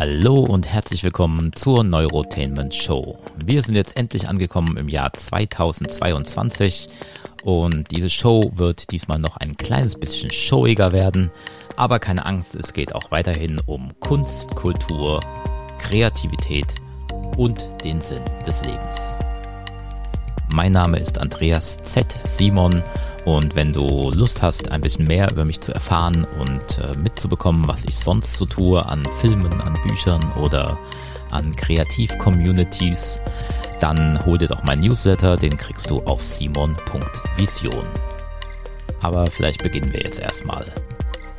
Hallo und herzlich willkommen zur Neurotainment Show. Wir sind jetzt endlich angekommen im Jahr 2022 und diese Show wird diesmal noch ein kleines bisschen showiger werden. Aber keine Angst, es geht auch weiterhin um Kunst, Kultur, Kreativität und den Sinn des Lebens. Mein Name ist Andreas Z. Simon und wenn du Lust hast, ein bisschen mehr über mich zu erfahren und äh, mitzubekommen, was ich sonst so tue an Filmen, an Büchern oder an Kreativ-Communities, dann hol dir doch mein Newsletter, den kriegst du auf simon.vision. Aber vielleicht beginnen wir jetzt erstmal.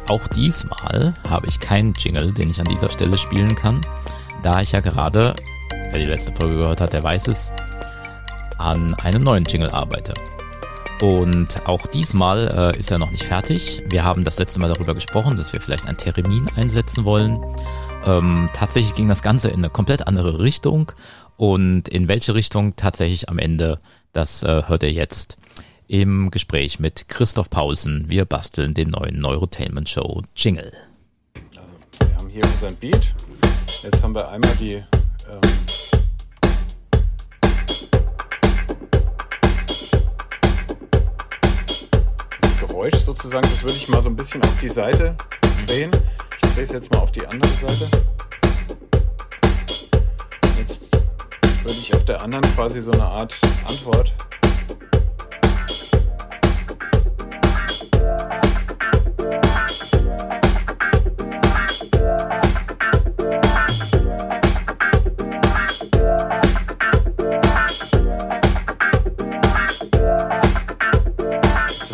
Auch diesmal habe ich keinen Jingle, den ich an dieser Stelle spielen kann, da ich ja gerade, wer die letzte Folge gehört hat, der weiß es, an einem neuen Jingle arbeite. Und auch diesmal äh, ist er noch nicht fertig. Wir haben das letzte Mal darüber gesprochen, dass wir vielleicht ein Termin einsetzen wollen. Ähm, tatsächlich ging das Ganze in eine komplett andere Richtung. Und in welche Richtung tatsächlich am Ende, das äh, hört ihr jetzt im Gespräch mit Christoph Paulsen. Wir basteln den neuen Neurotainment Show Jingle. Also, wir haben hier unseren Beat. Jetzt haben wir einmal die ähm, Geräusch sozusagen, das würde ich mal so ein bisschen auf die Seite drehen. Ich drehe es jetzt mal auf die andere Seite. Jetzt würde ich auf der anderen quasi so eine Art Antwort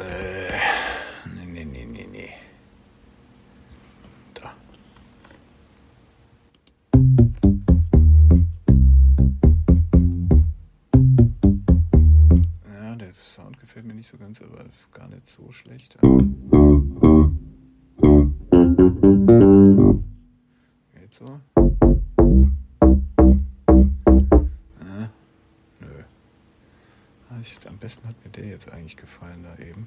äh, nee, nee, nee, nee, nee. Da. Ja, der Sound gefällt mir nicht so ganz, aber gar nicht so schlecht. Eigentlich gefallen da eben?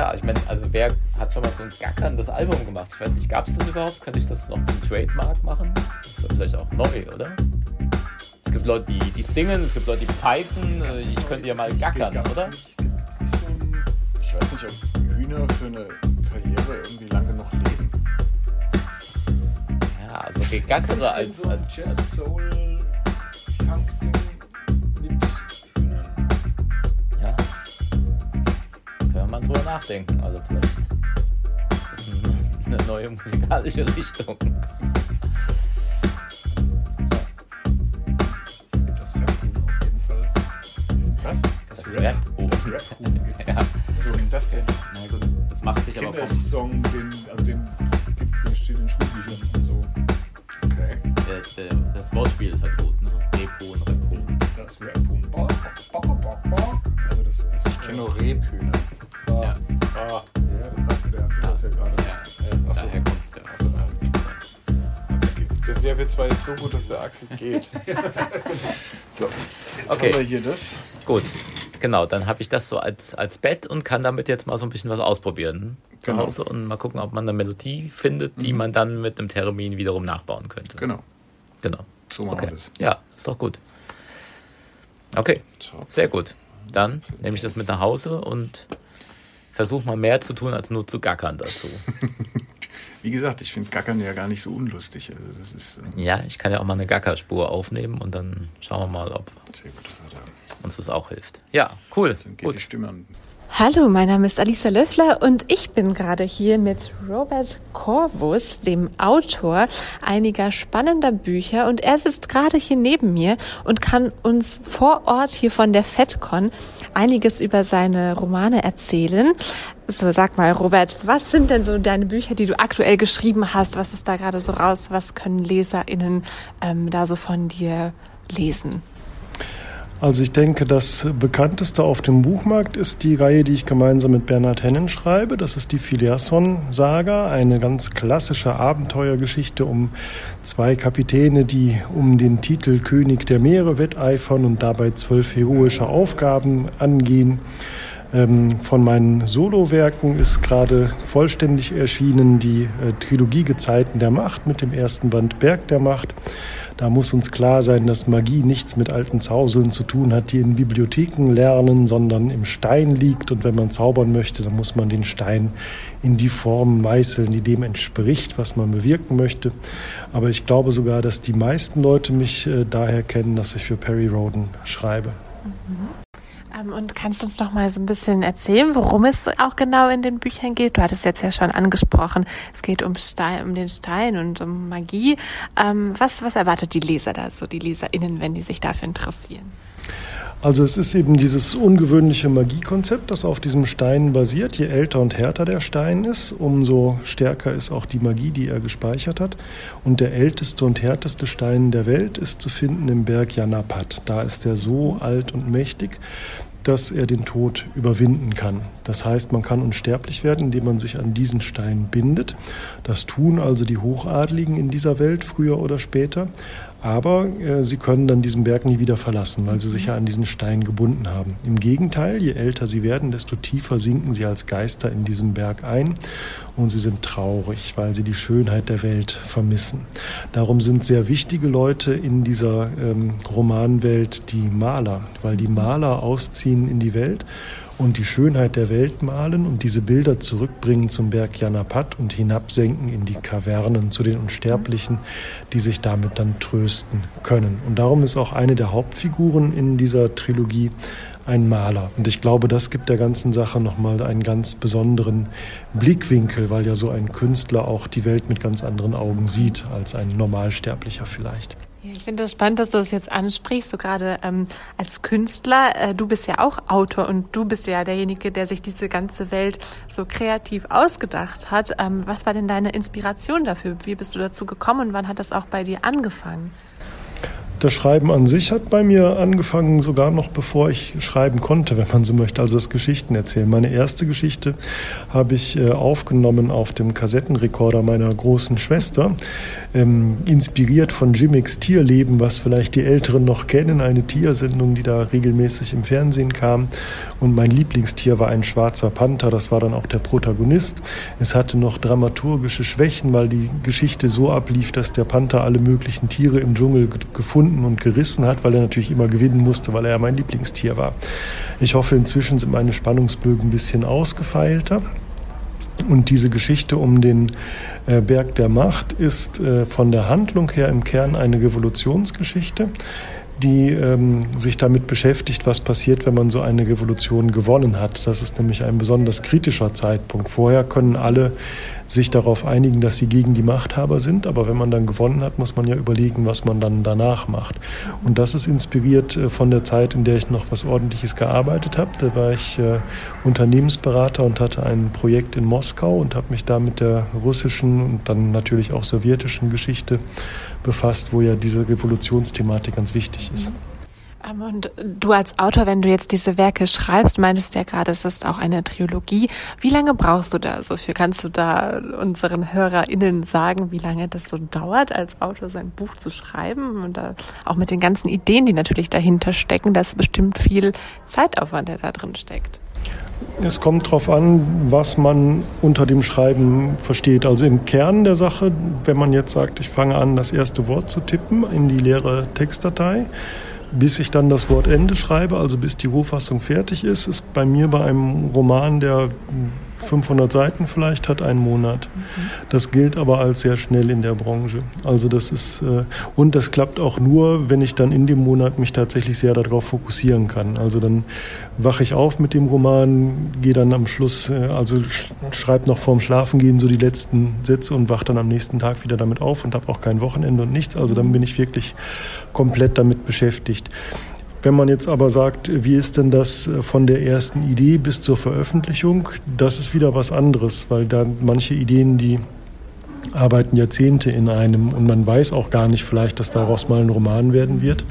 Ja, ich meine, also wer hat schon mal so ein gackerndes Album gemacht? Ich weiß nicht, gab es das überhaupt? Könnte ich das noch zum Trademark machen? Das ist vielleicht auch neu, oder? Es gibt Leute, die, die singen, es gibt Leute, die pfeifen. Ich könnte ja mal gackern, oder? Nicht, nicht so ein, ich weiß nicht, ob Hühner für eine Karriere irgendwie lang genug leben also gegackere als, so als, Jazz, als Soul, nachdenken. Also vielleicht eine neue musikalische Richtung. Es gibt das Rap auf jeden Fall. Was? Das, Rap. Das Rap-Huhn gibt Ja. So ist das denn? Das macht sich aber vom, Kindersong, den, also den, gibt, der steht in Schulbüchern und so. Okay. der, der, das Wortspiel ist halt der, wird zwar jetzt so gut, dass der Axel geht. so, jetzt Okay. haben wir hier das. Gut, genau, dann habe ich das so als, als Bett und kann damit jetzt mal so ein bisschen was ausprobieren. Zu Genau. Hause und mal gucken, ob man eine Melodie findet, die man dann mit einem Termin wiederum nachbauen könnte. Genau, Genau. so machen Okay. wir das. Ja, ist doch gut. Okay, sehr gut. Dann nehme ich das mit nach Hause und versuche mal mehr zu tun, als nur zu gackern dazu. Wie gesagt, ich finde Gackern ja gar nicht so unlustig. Also das ist äh, Ja, ich kann ja auch mal eine Gackerspur aufnehmen und dann schauen wir mal, ob sehr gut, dass er da. uns das auch hilft. Ja, cool. Dann geht die Gut. Stimme an. Hallo, mein Name ist Alisa Löffler und ich bin gerade hier mit Robert Corvus, dem Autor einiger spannender Bücher und er sitzt gerade hier neben mir und kann uns vor Ort hier von der FedCon einiges über seine Romane erzählen. So, sag mal, Robert, was sind denn so deine Bücher, die du aktuell geschrieben hast? Was ist da gerade so raus? Was können LeserInnen ähm, da so von dir lesen? Also ich denke, das bekannteste auf dem Buchmarkt ist die Reihe, die ich gemeinsam mit Bernhard Hennen schreibe. Das ist die Filiasson-Saga, eine ganz klassische Abenteuergeschichte um zwei Kapitäne, die um den Titel König der Meere wetteifern und dabei zwölf heroische Aufgaben angehen. Ähm, von meinen Solowerken ist gerade vollständig erschienen die äh, Trilogie Gezeiten der Macht mit dem ersten Band Berg der Macht. Da muss uns klar sein, dass Magie nichts mit alten Zauseln zu tun hat, die in Bibliotheken lernen, sondern im Stein liegt. Und wenn man zaubern möchte, dann muss man den Stein in die Form meißeln, die dem entspricht, was man bewirken möchte. Aber ich glaube sogar, dass die meisten Leute mich äh, daher kennen, dass ich für Perry Roden schreibe. Ähm, und kannst du uns noch mal so ein bisschen erzählen, worum es auch genau in den Büchern geht? Du hattest jetzt ja schon angesprochen, es geht um, Stein, um den Stein und um Magie. Ähm, was, was erwartet die Leser da, so die LeserInnen, wenn die sich dafür interessieren? Also es ist eben dieses ungewöhnliche Magiekonzept, das auf diesem Stein basiert. Je älter und härter der Stein ist, umso stärker ist auch die Magie, die er gespeichert hat. Und der älteste und härteste Stein der Welt ist zu finden im Berg Janapat. Da ist er so alt und mächtig, dass er den Tod überwinden kann. Das heißt, man kann unsterblich werden, indem man sich an diesen Stein bindet. Das tun also die Hochadligen in dieser Welt früher oder später. Aber äh, sie können dann diesen Berg nie wieder verlassen, weil sie sich ja an diesen Stein gebunden haben. Im Gegenteil, je älter sie werden, desto tiefer sinken sie als Geister in diesem Berg ein und sie sind traurig, weil sie die Schönheit der Welt vermissen. Darum sind sehr wichtige Leute in dieser ähm, Romanwelt die Maler, weil die Maler ausziehen in die Welt und die Schönheit der Welt malen und diese Bilder zurückbringen zum Berg Janapat und hinabsenken in die Kavernen zu den Unsterblichen, die sich damit dann trösten können. Und darum ist auch eine der Hauptfiguren in dieser Trilogie ein Maler. Und ich glaube, das gibt der ganzen Sache nochmal einen ganz besonderen Blickwinkel, weil ja so ein Künstler auch die Welt mit ganz anderen Augen sieht als ein Normalsterblicher vielleicht. Ja, ich finde das spannend, dass du das jetzt ansprichst, so gerade ähm, als Künstler. Äh, du bist ja auch Autor und du bist ja derjenige, der sich diese ganze Welt so kreativ ausgedacht hat. Ähm, was war denn deine Inspiration dafür? Wie bist du dazu gekommen und wann hat das auch bei dir angefangen? Das Schreiben an sich hat bei mir angefangen, sogar noch bevor ich schreiben konnte, wenn man so möchte, also das Geschichten erzählen. Meine erste Geschichte habe ich äh, aufgenommen auf dem Kassettenrekorder meiner großen Schwester, ähm, inspiriert von Jimmicks Tierleben, was vielleicht die Älteren noch kennen, eine Tiersendung, die da regelmäßig im Fernsehen kam. Und mein Lieblingstier war ein schwarzer Panther, das war dann auch der Protagonist. Es hatte noch dramaturgische Schwächen, weil die Geschichte so ablief, dass der Panther alle möglichen Tiere im Dschungel gefunden und gerissen hat, weil er natürlich immer gewinnen musste, weil er ja mein Lieblingstier war. Ich hoffe, inzwischen sind meine Spannungsbögen ein bisschen ausgefeilter. Und diese Geschichte um den äh, Berg der Macht ist äh, von der Handlung her im Kern eine Revolutionsgeschichte, die ähm, sich damit beschäftigt, was passiert, wenn man so eine Revolution gewonnen hat. Das ist nämlich ein besonders kritischer Zeitpunkt. Vorher können alle sich darauf einigen, dass sie gegen die Machthaber sind. Aber wenn man dann gewonnen hat, muss man ja überlegen, was man dann danach macht. Und das ist inspiriert äh, von der Zeit, in der ich noch was Ordentliches gearbeitet habe. Da war ich äh, Unternehmensberater und hatte ein Projekt in Moskau und habe mich da mit der russischen und dann natürlich auch sowjetischen Geschichte befasst, wo ja diese Revolutionsthematik ganz wichtig ist. Ähm, und du als Autor, wenn du jetzt diese Werke schreibst, meintest ja gerade, es ist auch eine Trilogie. Wie lange brauchst du da so viel? Kannst du da unseren HörerInnen sagen, wie lange das so dauert, als Autor sein Buch zu schreiben? Und da auch mit den ganzen Ideen, die natürlich dahinter stecken, da ist bestimmt viel Zeitaufwand, der da drin steckt. Es kommt darauf an, was man unter dem Schreiben versteht. Also im Kern der Sache, wenn man jetzt sagt, ich fange an, das erste Wort zu tippen in die leere Textdatei, bis ich dann das Wort Ende schreibe, also bis die Rohfassung fertig ist, ist bei mir bei einem Roman, der 500 Seiten vielleicht hat, einen Monat. Das gilt aber als sehr schnell in der Branche. Also das ist, äh, und das klappt auch nur, wenn ich dann in dem Monat mich tatsächlich sehr darauf fokussieren kann. Also dann wache ich auf mit dem Roman, gehe dann am Schluss, äh, also schreibe noch vorm Schlafengehen so die letzten Sätze und wache dann am nächsten Tag wieder damit auf und habe auch kein Wochenende und nichts. Also dann bin ich wirklich komplett damit beschäftigt. Wenn man jetzt aber sagt, wie ist denn das von der ersten Idee bis zur Veröffentlichung, das ist wieder was anderes, weil da manche Ideen, die arbeiten Jahrzehnte in einem und man weiß auch gar nicht vielleicht, dass daraus mal ein Roman werden wird.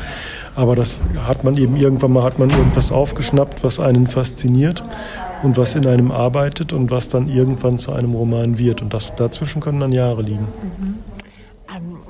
Aber das hat man eben irgendwann mal hat man irgendwas aufgeschnappt, was einen fasziniert und was in einem arbeitet und was dann irgendwann zu einem Roman wird. Und das dazwischen können dann Jahre liegen. Mhm.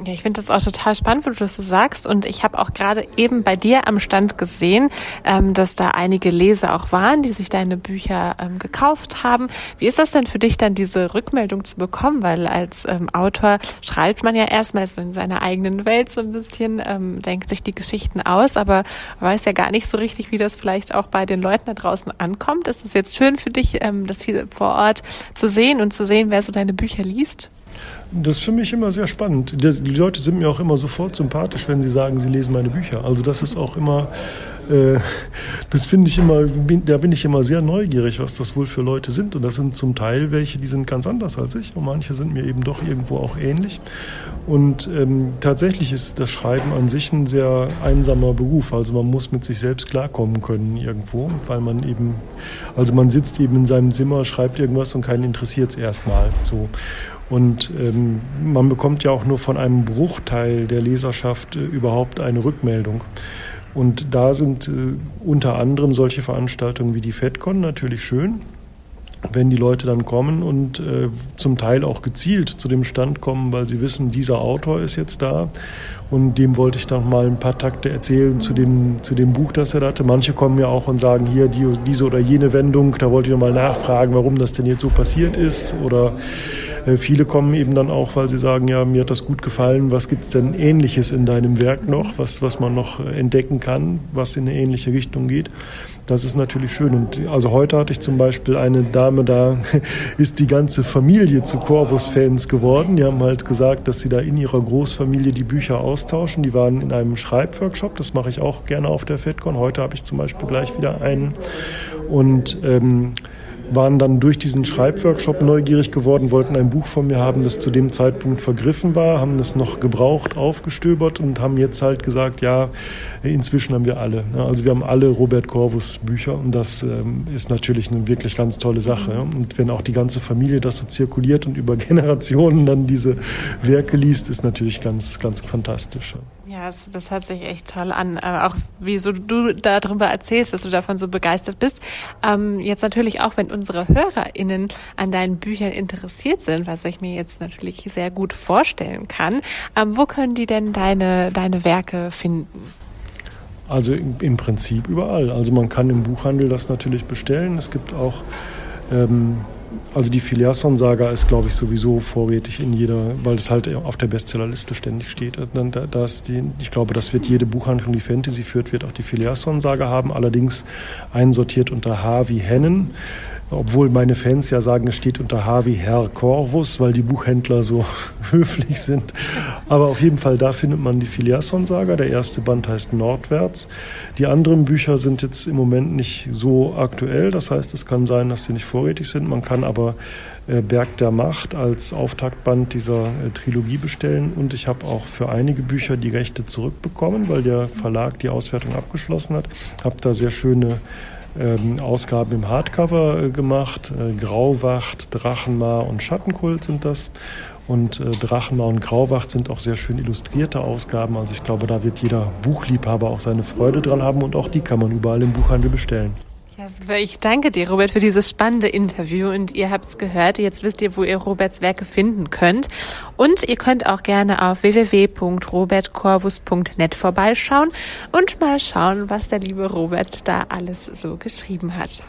Ja, ich finde das auch total spannend, wo du das so sagst. Und ich habe auch gerade eben bei dir am Stand gesehen, ähm, dass da einige Leser auch waren, die sich deine Bücher ähm, gekauft haben. Wie ist das denn für dich dann, diese Rückmeldung zu bekommen? Weil als ähm, Autor schreibt man ja erstmal so in seiner eigenen Welt so ein bisschen, ähm, denkt sich die Geschichten aus, aber weiß ja gar nicht so richtig, wie das vielleicht auch bei den Leuten da draußen ankommt. Ist das jetzt schön für dich, ähm, das hier vor Ort zu sehen und zu sehen, wer so deine Bücher liest? Das ist für mich immer sehr spannend. die Leute sind mir auch immer sofort sympathisch, wenn sie sagen, sie lesen meine Bücher. Also das ist auch immer, äh, das finde ich immer, da bin ich immer sehr neugierig, was das wohl für Leute sind. Und das sind zum Teil welche, die sind ganz anders als ich. Und manche sind mir eben doch irgendwo auch ähnlich. Und ähm, tatsächlich ist das Schreiben an sich ein sehr einsamer Beruf. Also man muss mit sich selbst klarkommen können irgendwo, weil man eben, also man sitzt eben in seinem Zimmer, schreibt irgendwas und keinen interessiert es erstmal. So. Und ähm, man bekommt ja auch nur von einem Bruchteil der Leserschaft äh, überhaupt eine Rückmeldung. Und da sind äh, unter anderem solche Veranstaltungen wie die FedCon natürlich schön, wenn die Leute dann kommen und äh, zum Teil auch gezielt zu dem Stand kommen, weil sie wissen, dieser Autor ist jetzt da und dem wollte ich dann mal ein paar Takte erzählen zu dem, zu dem Buch, das er hatte. Manche kommen ja auch und sagen, hier die, diese oder jene Wendung, da wollte ich noch mal nachfragen, warum das denn jetzt so passiert ist oder äh, viele kommen eben dann auch, weil sie sagen, ja, mir hat das gut gefallen, was gibt es denn Ähnliches in deinem Werk noch, was, was man noch äh, entdecken kann, was in eine ähnliche Richtung geht. Das ist natürlich schön. Und also heute hatte ich zum Beispiel eine Dame, da ist die ganze Familie zu Corvus-Fans geworden. Die haben halt gesagt, dass sie da in ihrer Großfamilie die Bücher austauschen. Die waren in einem Schreibworkshop, das mache ich auch gerne auf der FedCon. Heute habe ich zum Beispiel gleich wieder einen. Und ähm, waren dann durch diesen Schreibworkshop neugierig geworden, wollten ein Buch von mir haben, das zu dem Zeitpunkt vergriffen war, haben es noch gebraucht, aufgestöbert und haben jetzt halt gesagt, ja, inzwischen haben wir alle. Also wir haben alle Robert Corvus Bücher und das ähm, ist natürlich eine wirklich ganz tolle Sache. Und wenn auch die ganze Familie das so zirkuliert und über Generationen dann diese Werke liest, ist natürlich ganz, ganz fantastisch. Ja, das, das hört sich echt toll an. Aber auch wie so du darüber erzählst, dass du davon so begeistert bist. Ähm, jetzt natürlich auch, wenn unsere HörerInnen an deinen Büchern interessiert sind, was ich mir jetzt natürlich sehr gut vorstellen kann. Ähm, wo können die denn deine, deine Werke finden? Also im, im, Prinzip überall. Also man kann im Buchhandel das natürlich bestellen. Es gibt auch ähm, also die Filiasson-Saga ist, glaube ich, sowieso vorrätig in jeder, weil es halt auf der Bestsellerliste ständig steht. Also da, die, ich glaube, das wird jede Buchhandlung, die Fantasy führt, wird auch die Filiasson-Saga haben, allerdings einsortiert unter H wie Hennen. Obwohl meine Fans ja sagen, es steht unter H wie Herr Corvus, weil die Buchhändler so höflich sind. Aber auf jeden Fall, da findet man die Filiasson-Saga. Der erste Band heißt Nordwärts. Die anderen Bücher sind jetzt im Moment nicht so aktuell. Das heißt, es kann sein, dass sie nicht vorrätig sind. Man kann aber äh, Berg der Macht als Auftaktband dieser äh, Trilogie bestellen. Und ich habe auch für einige Bücher die Rechte zurückbekommen, weil der Verlag die Auswertung abgeschlossen hat. Habe da sehr schöne ähm, Ausgaben im Hardcover äh, gemacht. Äh, Grauwacht, Drachenmar und Schattenkult sind das. Und äh, Drachenmar und Grauwacht sind auch sehr schön illustrierte Ausgaben. Also ich glaube, da wird jeder Buchliebhaber auch seine Freude dran haben und auch die kann man überall im Buchhandel bestellen. Ja, super. Ich danke dir, Robert, für dieses spannende Interview. Und ihr habt es gehört, jetzt wisst ihr, wo ihr Roberts Werke finden könnt. Und ihr könnt auch gerne auf www.robertcorvus.net vorbeischauen und mal schauen, was der liebe Robert da alles so geschrieben hat.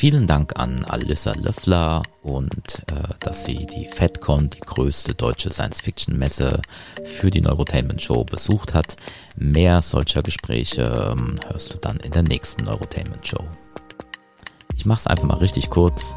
Vielen Dank an Alyssa Löffler und äh, dass sie die FedCon, die größte deutsche Science-Fiction-Messe für die Neurotainment Show besucht hat. Mehr solcher Gespräche ähm, hörst du dann in der nächsten Neurotainment Show. Ich mach's einfach mal richtig kurz.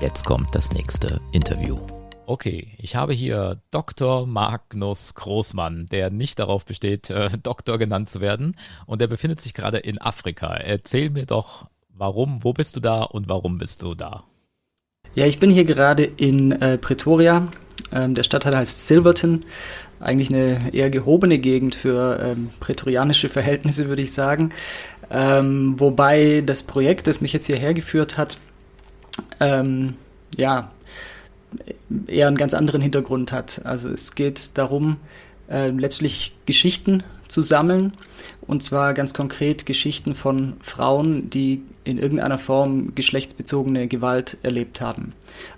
Jetzt kommt das nächste Interview. Okay, ich habe hier Dr. Magnus Großmann, der nicht darauf besteht, äh, Doktor genannt zu werden. Und der befindet sich gerade in Afrika. Erzähl mir doch Warum, wo bist du da und warum bist du da? Ja, ich bin hier gerade in äh, Pretoria. Ähm, der Stadtteil heißt Silverton. Eigentlich eine eher gehobene Gegend für ähm, prätorianische Verhältnisse, würde ich sagen. Ähm, wobei das Projekt, das mich jetzt hierher geführt hat, ähm, ja, eher einen ganz anderen Hintergrund hat. Also es geht darum, äh, letztlich Geschichten zu sammeln. Und zwar ganz konkret Geschichten von Frauen, die in irgendeiner Form geschlechtsbezogene Gewalt erlebt haben.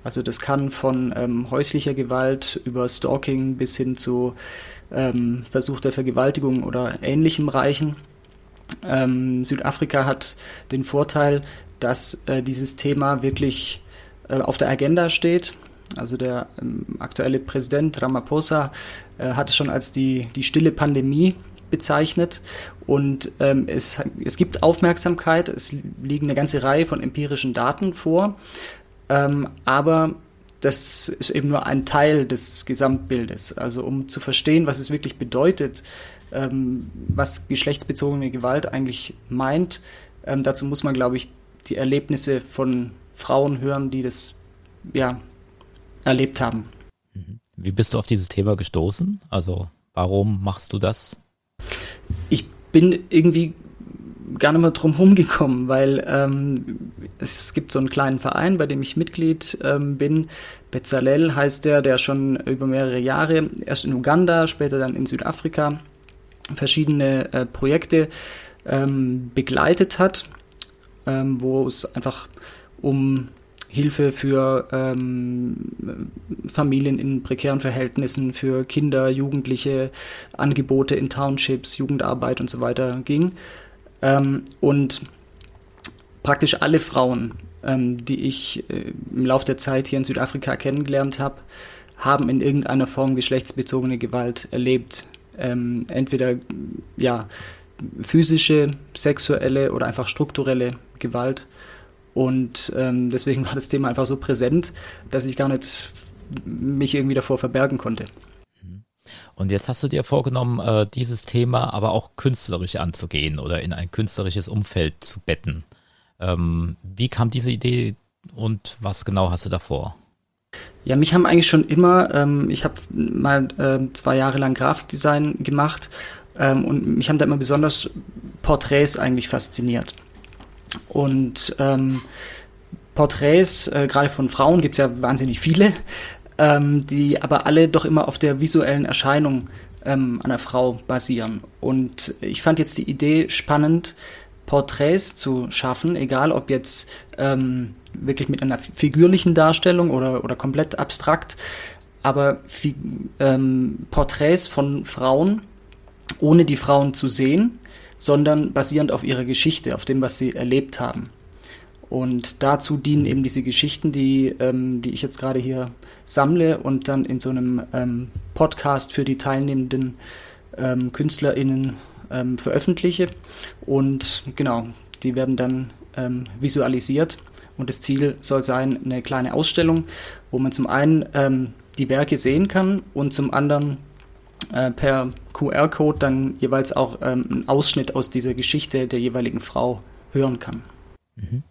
Also das kann von ähm, häuslicher Gewalt über Stalking bis hin zu ähm, Versuch der Vergewaltigung oder ähnlichem reichen. Ähm, Südafrika hat den Vorteil, dass äh, dieses Thema wirklich äh, auf der Agenda steht. Also der ähm, aktuelle Präsident Ramaphosa äh, hat es schon als die, die stille Pandemie bezeichnet. Und ähm, es, es gibt Aufmerksamkeit, es liegen eine ganze Reihe von empirischen Daten vor, ähm, aber das ist eben nur ein Teil des Gesamtbildes. Also um zu verstehen, was es wirklich bedeutet, ähm, was geschlechtsbezogene Gewalt eigentlich meint, ähm, dazu muss man, glaube ich, die Erlebnisse von Frauen hören, die das ja erlebt haben. Mhm. Wie bist du auf dieses Thema gestoßen? Also warum machst du das? Bin irgendwie gar nicht mehr drum rumgekommen, weil ähm, es gibt so einen kleinen Verein, bei dem ich Mitglied ähm, bin. Bezalel heißt der, der schon über mehrere Jahre, erst in Uganda, später dann in Südafrika, verschiedene äh, Projekte ähm, begleitet hat, ähm, wo es einfach um Hilfe für ähm, Familien in prekären Verhältnissen, für Kinder, Jugendliche, Angebote in Townships, Jugendarbeit und so weiter ging. Ähm, und praktisch alle Frauen, ähm, die ich äh, im Laufe der Zeit hier in Südafrika kennengelernt habe, haben in irgendeiner Form geschlechtsbezogene Gewalt erlebt. Ähm, entweder ja, physische, sexuelle oder einfach strukturelle Gewalt. Und ähm, deswegen war das Thema einfach so präsent, dass ich gar nicht mich irgendwie davor verbergen konnte. Mhm. Und jetzt hast du dir vorgenommen, äh, dieses Thema aber auch künstlerisch anzugehen oder in ein künstlerisches Umfeld zu betten. Ähm, wie kam diese Idee und was genau hast du davor? Ja, mich haben eigentlich schon immer, ähm, ich habe mal äh, zwei Jahre lang Grafikdesign gemacht ähm, und mich haben da immer besonders Porträts eigentlich fasziniert. Und ähm, Porträts, äh, gerade von Frauen, gibt es ja wahnsinnig viele, ähm, die aber alle doch immer auf der visuellen Erscheinung ähm, einer Frau basieren. Und ich fand jetzt die Idee spannend, Porträts zu schaffen, egal ob jetzt ähm, wirklich mit einer figürlichen Darstellung oder, oder komplett abstrakt, aber ähm, Porträts von Frauen, ohne die Frauen zu sehen sondern basierend auf ihrer Geschichte, auf dem, was sie erlebt haben. Und dazu dienen eben diese Geschichten, die, ähm, die ich jetzt gerade hier sammle und dann in so einem ähm, Podcast für die teilnehmenden ähm, KünstlerInnen ähm, veröffentliche. Und genau, die werden dann ähm, visualisiert Und das Ziel soll sein, eine kleine Ausstellung, wo man zum einen ähm, die Werke sehen kann und zum anderen äh, per QR-Code dann jeweils auch ähm, einen Ausschnitt aus dieser Geschichte der jeweiligen Frau hören kann. Mhm.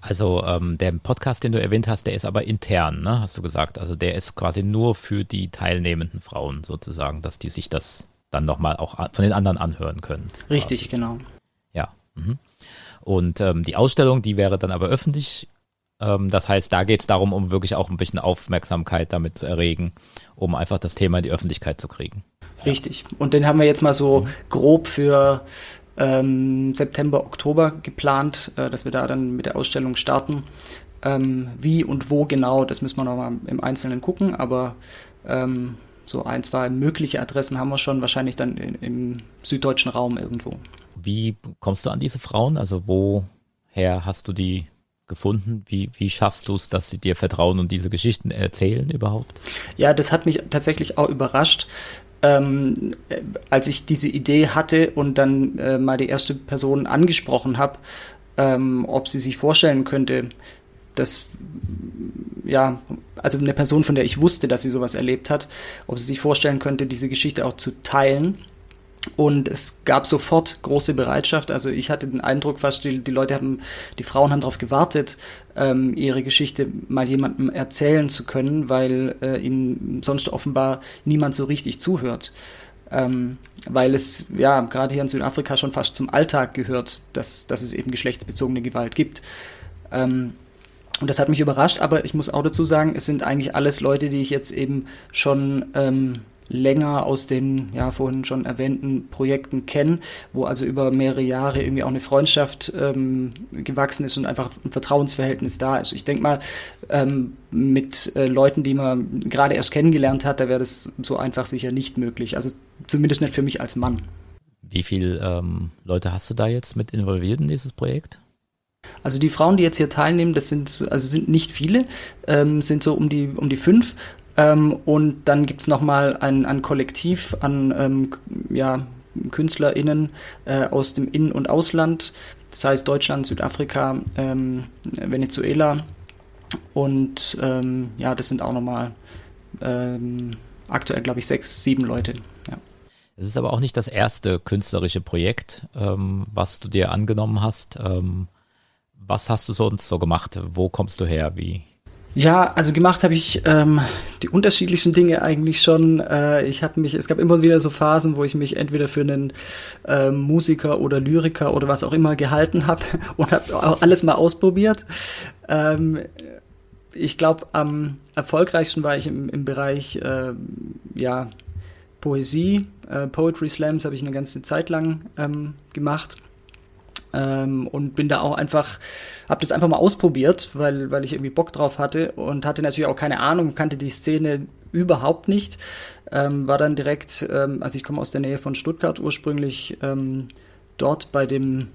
Also ähm, der Podcast, den du erwähnt hast, der ist aber intern, ne? hast du gesagt. Also der ist quasi nur für die teilnehmenden Frauen sozusagen, dass die sich das dann nochmal auch von den anderen anhören können. Richtig, quasi. genau. Ja. Mhm. Und ähm, die Ausstellung, die wäre dann aber öffentlich. Ähm, das heißt, da geht es darum, um wirklich auch ein bisschen Aufmerksamkeit damit zu erregen, um einfach das Thema in die Öffentlichkeit zu kriegen. Richtig. Und den haben wir jetzt mal so mhm. grob für ähm, September, Oktober geplant, äh, dass wir da dann mit der Ausstellung starten. Ähm, wie und wo genau, das müssen wir nochmal im Einzelnen gucken, aber ähm, so ein, zwei mögliche Adressen haben wir schon, wahrscheinlich dann in, im süddeutschen Raum irgendwo. Wie kommst du an diese Frauen? Also woher hast du die gefunden? Wie, wie schaffst du es, dass sie dir vertrauen und diese Geschichten erzählen überhaupt? Ja, das hat mich tatsächlich auch überrascht ähm, als ich diese Idee hatte und dann äh, mal die erste Person angesprochen habe, ähm, ob sie sich vorstellen könnte, dass ja, also eine Person, von der ich wusste, dass sie sowas erlebt hat, ob sie sich vorstellen könnte, diese Geschichte auch zu teilen. Und es gab sofort große Bereitschaft. Also ich hatte den Eindruck, fast die, die Leute haben, die Frauen haben darauf gewartet, ähm, ihre Geschichte mal jemandem erzählen zu können, weil äh, ihnen sonst offenbar niemand so richtig zuhört. Ähm, weil es ja gerade hier in Südafrika schon fast zum Alltag gehört, dass, dass es eben geschlechtsbezogene Gewalt gibt. Ähm, und das hat mich überrascht, aber ich muss auch dazu sagen, es sind eigentlich alles Leute, die ich jetzt eben schon ähm, länger aus den ja vorhin schon erwähnten Projekten kennen, wo also über mehrere Jahre irgendwie auch eine Freundschaft ähm, gewachsen ist und einfach ein Vertrauensverhältnis da ist. Ich denke mal, ähm, mit äh, Leuten, die man gerade erst kennengelernt hat, da wäre das so einfach sicher nicht möglich. Also zumindest nicht für mich als Mann. Wie viele ähm, Leute hast du da jetzt mit involviert in dieses Projekt? Also die Frauen, die jetzt hier teilnehmen, das sind also sind nicht viele, ähm, sind so um die um die fünf. Ähm, und dann gibt es nochmal ein, ein Kollektiv an ähm, ja, KünstlerInnen äh, aus dem In- und Ausland, das heißt Deutschland, Südafrika, ähm, Venezuela. Und ähm, ja, das sind auch nochmal ähm, aktuell, glaube ich, sechs, sieben Leute. Ja. Es ist aber auch nicht das erste künstlerische Projekt, ähm, was du dir angenommen hast. was hast du sonst so gemacht? Wo kommst du her? Wie, ja, also gemacht habe ich ähm, die unterschiedlichsten Dinge eigentlich schon. Äh, ich habe mich, es gab immer wieder so Phasen, wo ich mich entweder für einen äh, Musiker oder Lyriker oder was auch immer gehalten habe und habe alles mal ausprobiert. Ähm, ich glaube, am erfolgreichsten war ich im, im Bereich äh, ja, Poesie. Äh, Poetry Slams habe ich eine ganze Zeit lang ähm, gemacht ähm, und bin da auch einfach, habe das einfach mal ausprobiert, weil, weil ich irgendwie Bock drauf hatte und hatte natürlich auch keine Ahnung, kannte die Szene überhaupt nicht. Ähm, war dann direkt, ähm, also ich komme aus der Nähe von Stuttgart ursprünglich, ähm, dort bei dem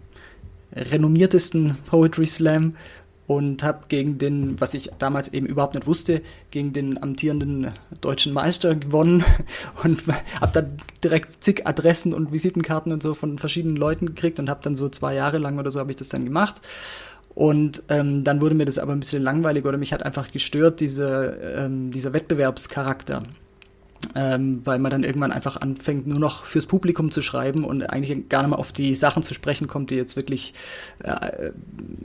renommiertesten Poetry Slam und habe gegen den, was ich damals eben überhaupt nicht wusste, gegen den amtierenden deutschen Meister gewonnen und habe dann direkt zig Adressen und Visitenkarten und so von verschiedenen Leuten gekriegt und habe dann so zwei Jahre lang oder so habe ich das dann gemacht. Und ähm, dann wurde mir das aber ein bisschen langweilig oder mich hat einfach gestört, diese, ähm, dieser Wettbewerbscharakter ähm, weil man dann irgendwann einfach anfängt, nur noch fürs Publikum zu schreiben und eigentlich gar nicht mehr auf die Sachen zu sprechen kommt, die jetzt wirklich äh,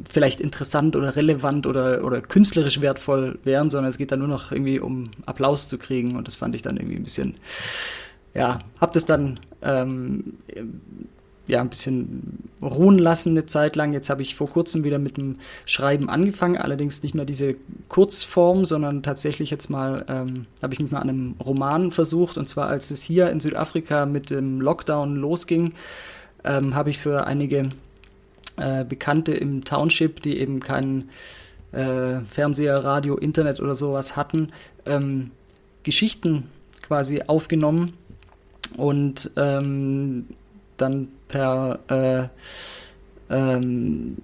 vielleicht interessant oder relevant oder, oder künstlerisch wertvoll wären, sondern es geht dann nur noch irgendwie um Applaus zu kriegen und das fand ich dann irgendwie ein bisschen, ja, hab das dann ähm, ja, ein bisschen ruhen lassen eine Zeit lang. Jetzt habe ich vor kurzem wieder mit dem Schreiben angefangen, allerdings nicht mehr diese Kurzform, sondern tatsächlich jetzt mal, ähm, habe ich mich mal an einem Roman versucht. Und zwar, als es hier in Südafrika mit dem Lockdown losging, ähm, habe ich für einige äh, Bekannte im Township, die eben keinen äh, Fernseher, Radio, Internet oder sowas hatten, ähm, Geschichten quasi aufgenommen und ähm, dann per äh, ähm,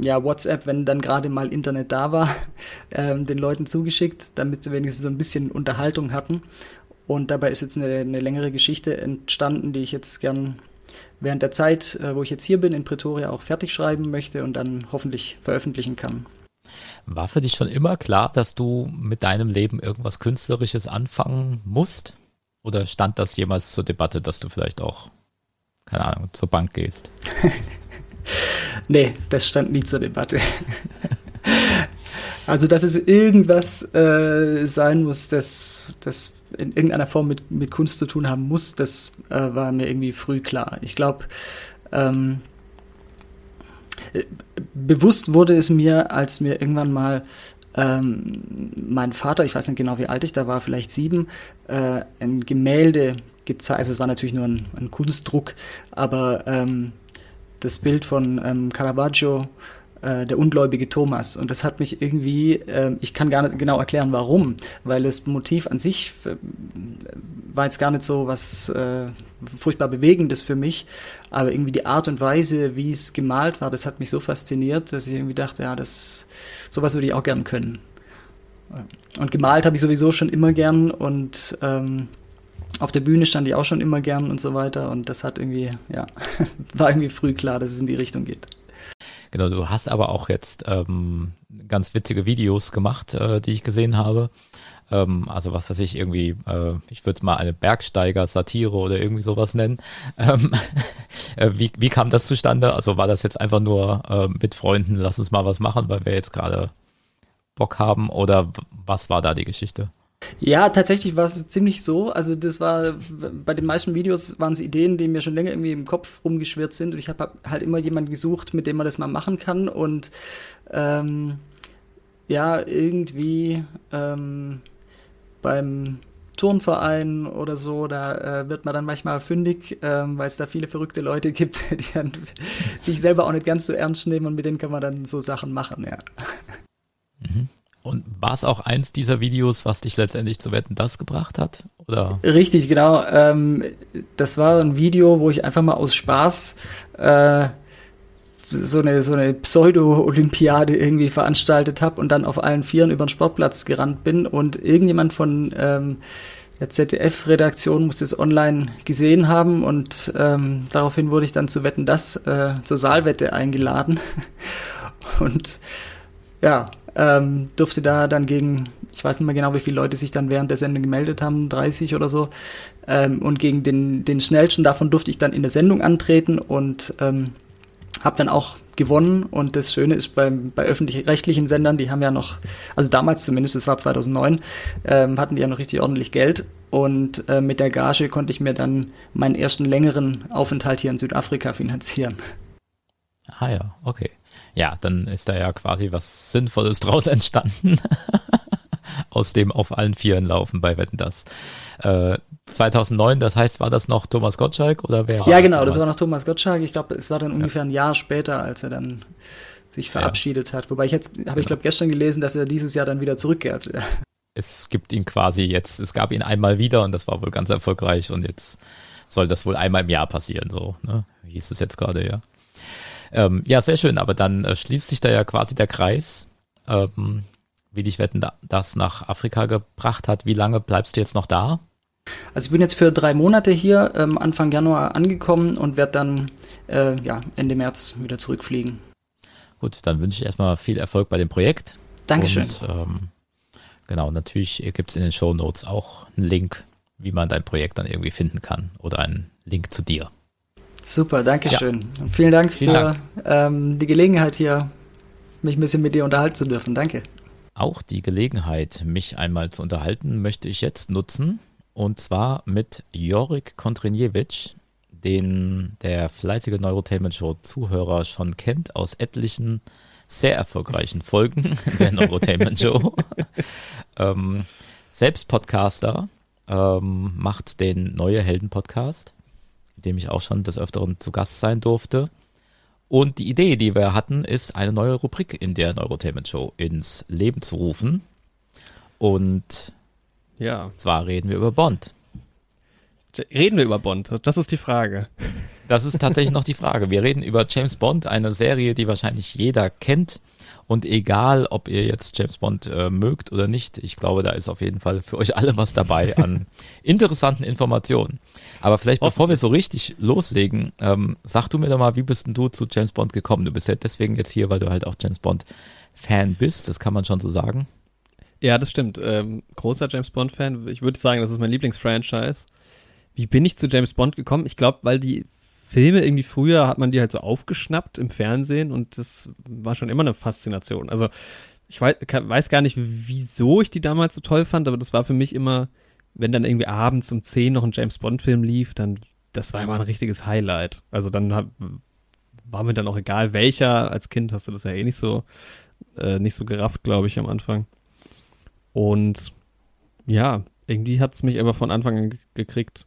ja, WhatsApp, wenn dann gerade mal Internet da war, ähm, den Leuten zugeschickt, damit sie wenigstens so ein bisschen Unterhaltung hatten. Und dabei ist jetzt eine, eine längere Geschichte entstanden, die ich jetzt gern während der Zeit, äh, wo ich jetzt hier bin, in Pretoria auch fertig schreiben möchte und dann hoffentlich veröffentlichen kann. War für dich schon immer klar, dass du mit deinem Leben irgendwas Künstlerisches anfangen musst? Oder stand das jemals zur Debatte, dass du vielleicht auch, keine Ahnung, zur Bank gehst? nee, das stand nie zur Debatte. also, dass es irgendwas äh, sein muss, das, das in irgendeiner Form mit, mit Kunst zu tun haben muss, das äh, war mir irgendwie früh klar. Ich glaube, ähm, bewusst wurde es mir, als mir irgendwann mal ähm, mein Vater, ich weiß nicht genau wie alt ich da war, vielleicht sieben, äh, ein Gemälde gezeigt, also es war natürlich nur ein, ein Kunstdruck, aber ähm, das Bild von ähm, Caravaggio äh, der ungläubige Thomas. Und das hat mich irgendwie, äh, ich kann gar nicht genau erklären, warum, weil das Motiv an sich äh, war jetzt gar nicht so was äh, furchtbar Bewegendes für mich, aber irgendwie die Art und Weise, wie es gemalt war, das hat mich so fasziniert, dass ich irgendwie dachte, ja, das, sowas würde ich auch gern können. Und gemalt habe ich sowieso schon immer gern und ähm, auf der Bühne stand ich auch schon immer gern und so weiter und das hat irgendwie, ja, war irgendwie früh klar, dass es in die Richtung geht. Genau, du hast aber auch jetzt ähm, ganz witzige Videos gemacht, äh, die ich gesehen habe. Ähm, also was weiß ich, irgendwie, äh, ich würde es mal eine Bergsteiger-Satire oder irgendwie sowas nennen. Ähm, äh, wie, wie kam das zustande? Also war das jetzt einfach nur äh, mit Freunden, lass uns mal was machen, weil wir jetzt gerade Bock haben oder was war da die Geschichte? Ja, tatsächlich war es ziemlich so. Also das war bei den meisten Videos waren es Ideen, die mir schon länger irgendwie im Kopf rumgeschwirrt sind und ich habe halt immer jemanden gesucht, mit dem man das mal machen kann und ähm, ja irgendwie ähm, beim Turnverein oder so, da äh, wird man dann manchmal fündig, ähm, weil es da viele verrückte Leute gibt, die dann sich selber auch nicht ganz so ernst nehmen und mit denen kann man dann so Sachen machen, ja. Mhm. Und war es auch eins dieser Videos, was dich letztendlich zu Wetten das gebracht hat? Oder? Richtig, genau. Ähm, das war ein Video, wo ich einfach mal aus Spaß äh, so eine, so eine Pseudo-Olympiade irgendwie veranstaltet habe und dann auf allen Vieren über den Sportplatz gerannt bin und irgendjemand von ähm, der ZDF-Redaktion muss es online gesehen haben und ähm, daraufhin wurde ich dann zu Wetten das äh, zur Saalwette eingeladen und ja, ähm, durfte da dann gegen, ich weiß nicht mehr genau, wie viele Leute sich dann während der Sendung gemeldet haben, 30 oder so. Ähm, und gegen den, den schnellsten davon durfte ich dann in der Sendung antreten und ähm, habe dann auch gewonnen. Und das Schöne ist beim, bei öffentlich-rechtlichen Sendern, die haben ja noch, also damals zumindest, das war 2009, ähm, hatten die ja noch richtig ordentlich Geld. Und äh, mit der Gage konnte ich mir dann meinen ersten längeren Aufenthalt hier in Südafrika finanzieren. Ah ja, okay. Ja, dann ist da ja quasi was Sinnvolles draus entstanden. Aus dem auf allen Vieren laufen bei Wetten das. Äh, 2009, das heißt, war das noch Thomas Gottschalk oder wer Ja, genau, das, das war noch Thomas Gottschalk. Ich glaube, es war dann ungefähr ein Jahr später, als er dann sich verabschiedet ja. hat. Wobei ich jetzt, habe genau. ich glaube gestern gelesen, dass er dieses Jahr dann wieder zurückkehrt. Es gibt ihn quasi jetzt, es gab ihn einmal wieder und das war wohl ganz erfolgreich und jetzt soll das wohl einmal im Jahr passieren, so, ne? Wie hieß es jetzt gerade, ja. Ähm, ja, sehr schön, aber dann äh, schließt sich da ja quasi der Kreis, ähm, wie dich Wetten das nach Afrika gebracht hat. Wie lange bleibst du jetzt noch da? Also ich bin jetzt für drei Monate hier, ähm, Anfang Januar angekommen und werde dann äh, ja, Ende März wieder zurückfliegen. Gut, dann wünsche ich erstmal viel Erfolg bei dem Projekt. Dankeschön. Und, ähm, genau, natürlich gibt es in den Show Notes auch einen Link, wie man dein Projekt dann irgendwie finden kann oder einen Link zu dir. Super, danke schön. Ja. vielen Dank vielen für Dank. Ähm, die Gelegenheit hier, mich ein bisschen mit dir unterhalten zu dürfen. Danke. Auch die Gelegenheit, mich einmal zu unterhalten, möchte ich jetzt nutzen. Und zwar mit Jorik Kontriniewicz, den der fleißige Neurotainment Show Zuhörer schon kennt aus etlichen sehr erfolgreichen Folgen der Neurotainment Show. ähm, selbst Podcaster, ähm, macht den Neue Helden Podcast dem ich auch schon des Öfteren zu Gast sein durfte. Und die Idee, die wir hatten, ist, eine neue Rubrik in der Neurotainment Show ins Leben zu rufen. Und ja. zwar reden wir über Bond. Reden wir über Bond? Das ist die Frage. Das ist tatsächlich noch die Frage. Wir reden über James Bond, eine Serie, die wahrscheinlich jeder kennt. Und egal, ob ihr jetzt James Bond äh, mögt oder nicht, ich glaube, da ist auf jeden Fall für euch alle was dabei an interessanten Informationen. Aber vielleicht bevor wir so richtig loslegen, ähm, sag du mir doch mal, wie bist denn du zu James Bond gekommen? Du bist ja deswegen jetzt hier, weil du halt auch James Bond Fan bist, das kann man schon so sagen. Ja, das stimmt. Ähm, großer James Bond-Fan. Ich würde sagen, das ist mein Lieblingsfranchise. Wie bin ich zu James Bond gekommen? Ich glaube, weil die Filme irgendwie früher hat man die halt so aufgeschnappt im Fernsehen und das war schon immer eine Faszination. Also ich weiß, weiß gar nicht, wieso ich die damals so toll fand, aber das war für mich immer, wenn dann irgendwie abends um 10 noch ein James Bond-Film lief, dann das war immer ein richtiges Highlight. Also dann hab, war mir dann auch egal welcher. Als Kind hast du das ja eh nicht so äh, nicht so gerafft, glaube ich, am Anfang. Und ja, irgendwie hat es mich aber von Anfang an gekriegt.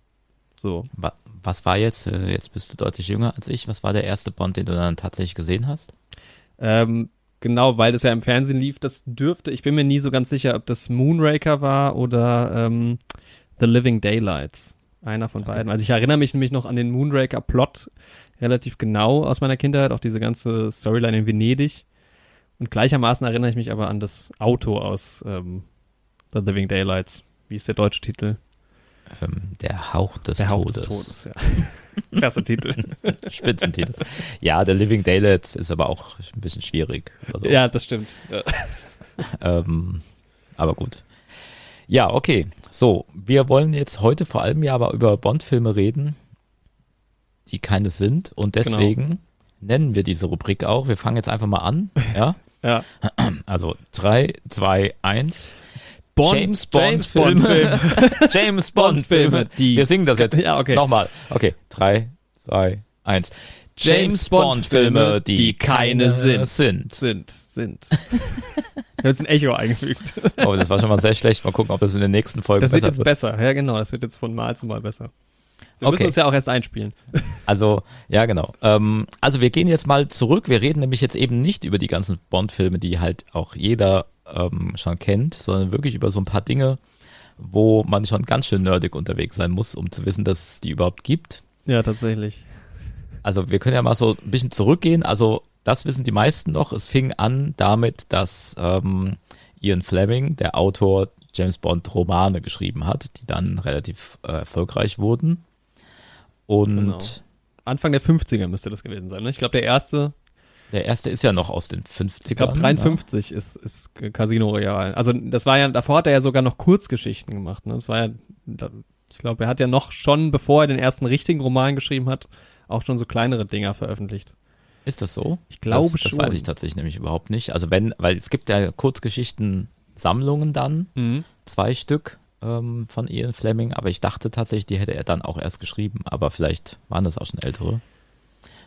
So. Was war jetzt, äh, jetzt bist du deutlich jünger als ich, was war der erste Bond, den du dann tatsächlich gesehen hast? Ähm, genau, weil das ja im Fernsehen lief, das dürfte, ich bin mir nie so ganz sicher, ob das Moonraker war oder ähm, The Living Daylights. Einer von okay. beiden. Also ich erinnere mich nämlich noch an den Moonraker-Plot relativ genau aus meiner Kindheit, auch diese ganze Storyline in Venedig. Und gleichermaßen erinnere ich mich aber an das Auto aus ähm, The Living Daylights. Wie ist der deutsche Titel? Ähm, der Hauch des der Todes. Hauch des Todes, ja. Klasse Titel. Spitzentitel. Ja, The Living Daylights ist aber auch ein bisschen schwierig. Also, ja, das stimmt. Ähm, aber gut. Ja, okay. So, wir wollen jetzt heute vor allem ja aber über Bond-Filme reden, die keine sind. Und genau. deswegen genau. nennen wir diese Rubrik auch. Wir fangen jetzt einfach mal an. Ja. Ja. Also 3, 2, 1. Bond, James Bond Filme. James Bond Filme. Wir singen das jetzt. Ja, okay. Nochmal. Okay. 3, 2, 1. James Bond Filme, die keine sind. Sind. Sind. Sind. Ich habe jetzt ein Echo eingefügt. Oh, das war schon mal sehr schlecht. Mal gucken, ob das in der nächsten Folge besser wird. Das wird jetzt besser. Ja, genau. Das wird jetzt von Mal zu Mal besser. Wir okay. müssen uns ja auch erst einspielen. Also, ja, genau. Ähm, also wir gehen jetzt mal zurück. Wir reden nämlich jetzt eben nicht über die ganzen Bond-Filme, die halt auch jeder ähm, schon kennt, sondern wirklich über so ein paar Dinge, wo man schon ganz schön nerdig unterwegs sein muss, um zu wissen, dass es die überhaupt gibt. Ja, tatsächlich. Also wir können ja mal so ein bisschen zurückgehen. Also das wissen die meisten noch. Es fing an damit, dass ähm, Ian Fleming, der Autor James Bond Romane geschrieben hat, die dann relativ äh, erfolgreich wurden. Und genau. Anfang der 50er müsste das gewesen sein. Ne? Ich glaube, der erste. Der erste ist ja noch aus den 50ern. Ich glaube, 53 ja. ist, ist Casino Royale. Also, das war ja, davor hat er ja sogar noch Kurzgeschichten gemacht. Ne? Das war ja, ich glaube, er hat ja noch schon, bevor er den ersten richtigen Roman geschrieben hat, auch schon so kleinere Dinger veröffentlicht. Ist das so? Ich glaube das, schon. Das weiß ich tatsächlich nämlich überhaupt nicht. Also wenn, weil es gibt ja Kurzgeschichten-Sammlungen dann, mhm. zwei Stück ähm, von Ian Fleming, aber ich dachte tatsächlich, die hätte er dann auch erst geschrieben, aber vielleicht waren das auch schon ältere.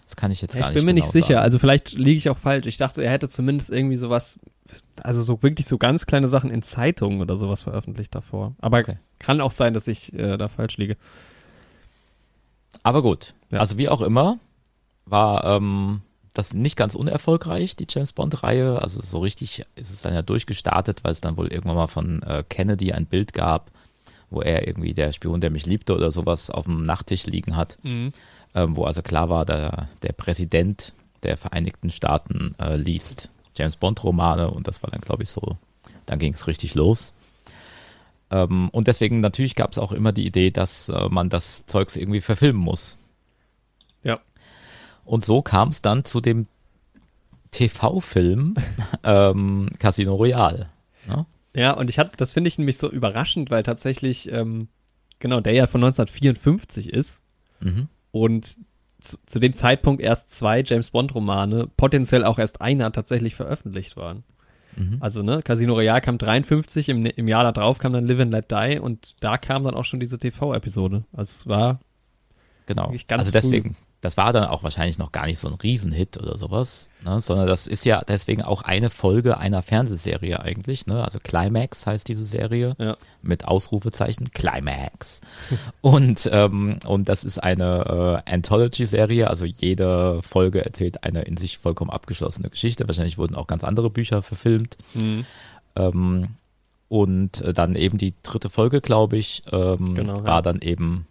Das kann ich jetzt gar ich nicht Ich bin mir genau nicht sicher, sagen. also vielleicht liege ich auch falsch. Ich dachte, er hätte zumindest irgendwie sowas, also so wirklich so ganz kleine Sachen in Zeitungen oder sowas veröffentlicht davor. Aber okay. kann auch sein, dass ich äh, da falsch liege. Aber gut, ja. also wie auch immer, war ähm, das nicht ganz unerfolgreich, die James Bond-Reihe. Also so richtig ist es dann ja durchgestartet, weil es dann wohl irgendwann mal von äh, Kennedy ein Bild gab, wo er irgendwie der Spion, der mich liebte oder sowas auf dem Nachttisch liegen hat. Mhm. Ähm, wo also klar war, der, der Präsident der Vereinigten Staaten äh, liest James Bond-Romane und das war dann, glaube ich, so, dann ging es richtig los. Ähm, und deswegen natürlich gab es auch immer die Idee, dass äh, man das Zeugs irgendwie verfilmen muss. Und so kam es dann zu dem TV-Film ähm, Casino Royale. Ne? Ja, und ich hatte, das finde ich nämlich so überraschend, weil tatsächlich, ähm, genau, der ja von 1954 ist mhm. und zu, zu, dem Zeitpunkt erst zwei James Bond-Romane, potenziell auch erst einer tatsächlich veröffentlicht waren. Mhm. Also, ne, Casino Royale kam 53, im, im Jahr darauf kam dann Live and Let Die und da kam dann auch schon diese TV-Episode. Also es war Genau. Also deswegen, das war dann auch wahrscheinlich noch gar nicht so ein Riesenhit oder sowas, ne? sondern das ist ja deswegen auch eine Folge einer Fernsehserie eigentlich. Ne? Also Climax heißt diese Serie ja. mit Ausrufezeichen Climax. und, ähm, und das ist eine äh, Anthology-Serie, also jede Folge erzählt eine in sich vollkommen abgeschlossene Geschichte. Wahrscheinlich wurden auch ganz andere Bücher verfilmt. Mhm. Ähm, und äh, dann eben die dritte Folge, glaube ich, ähm, genau, war ja. dann eben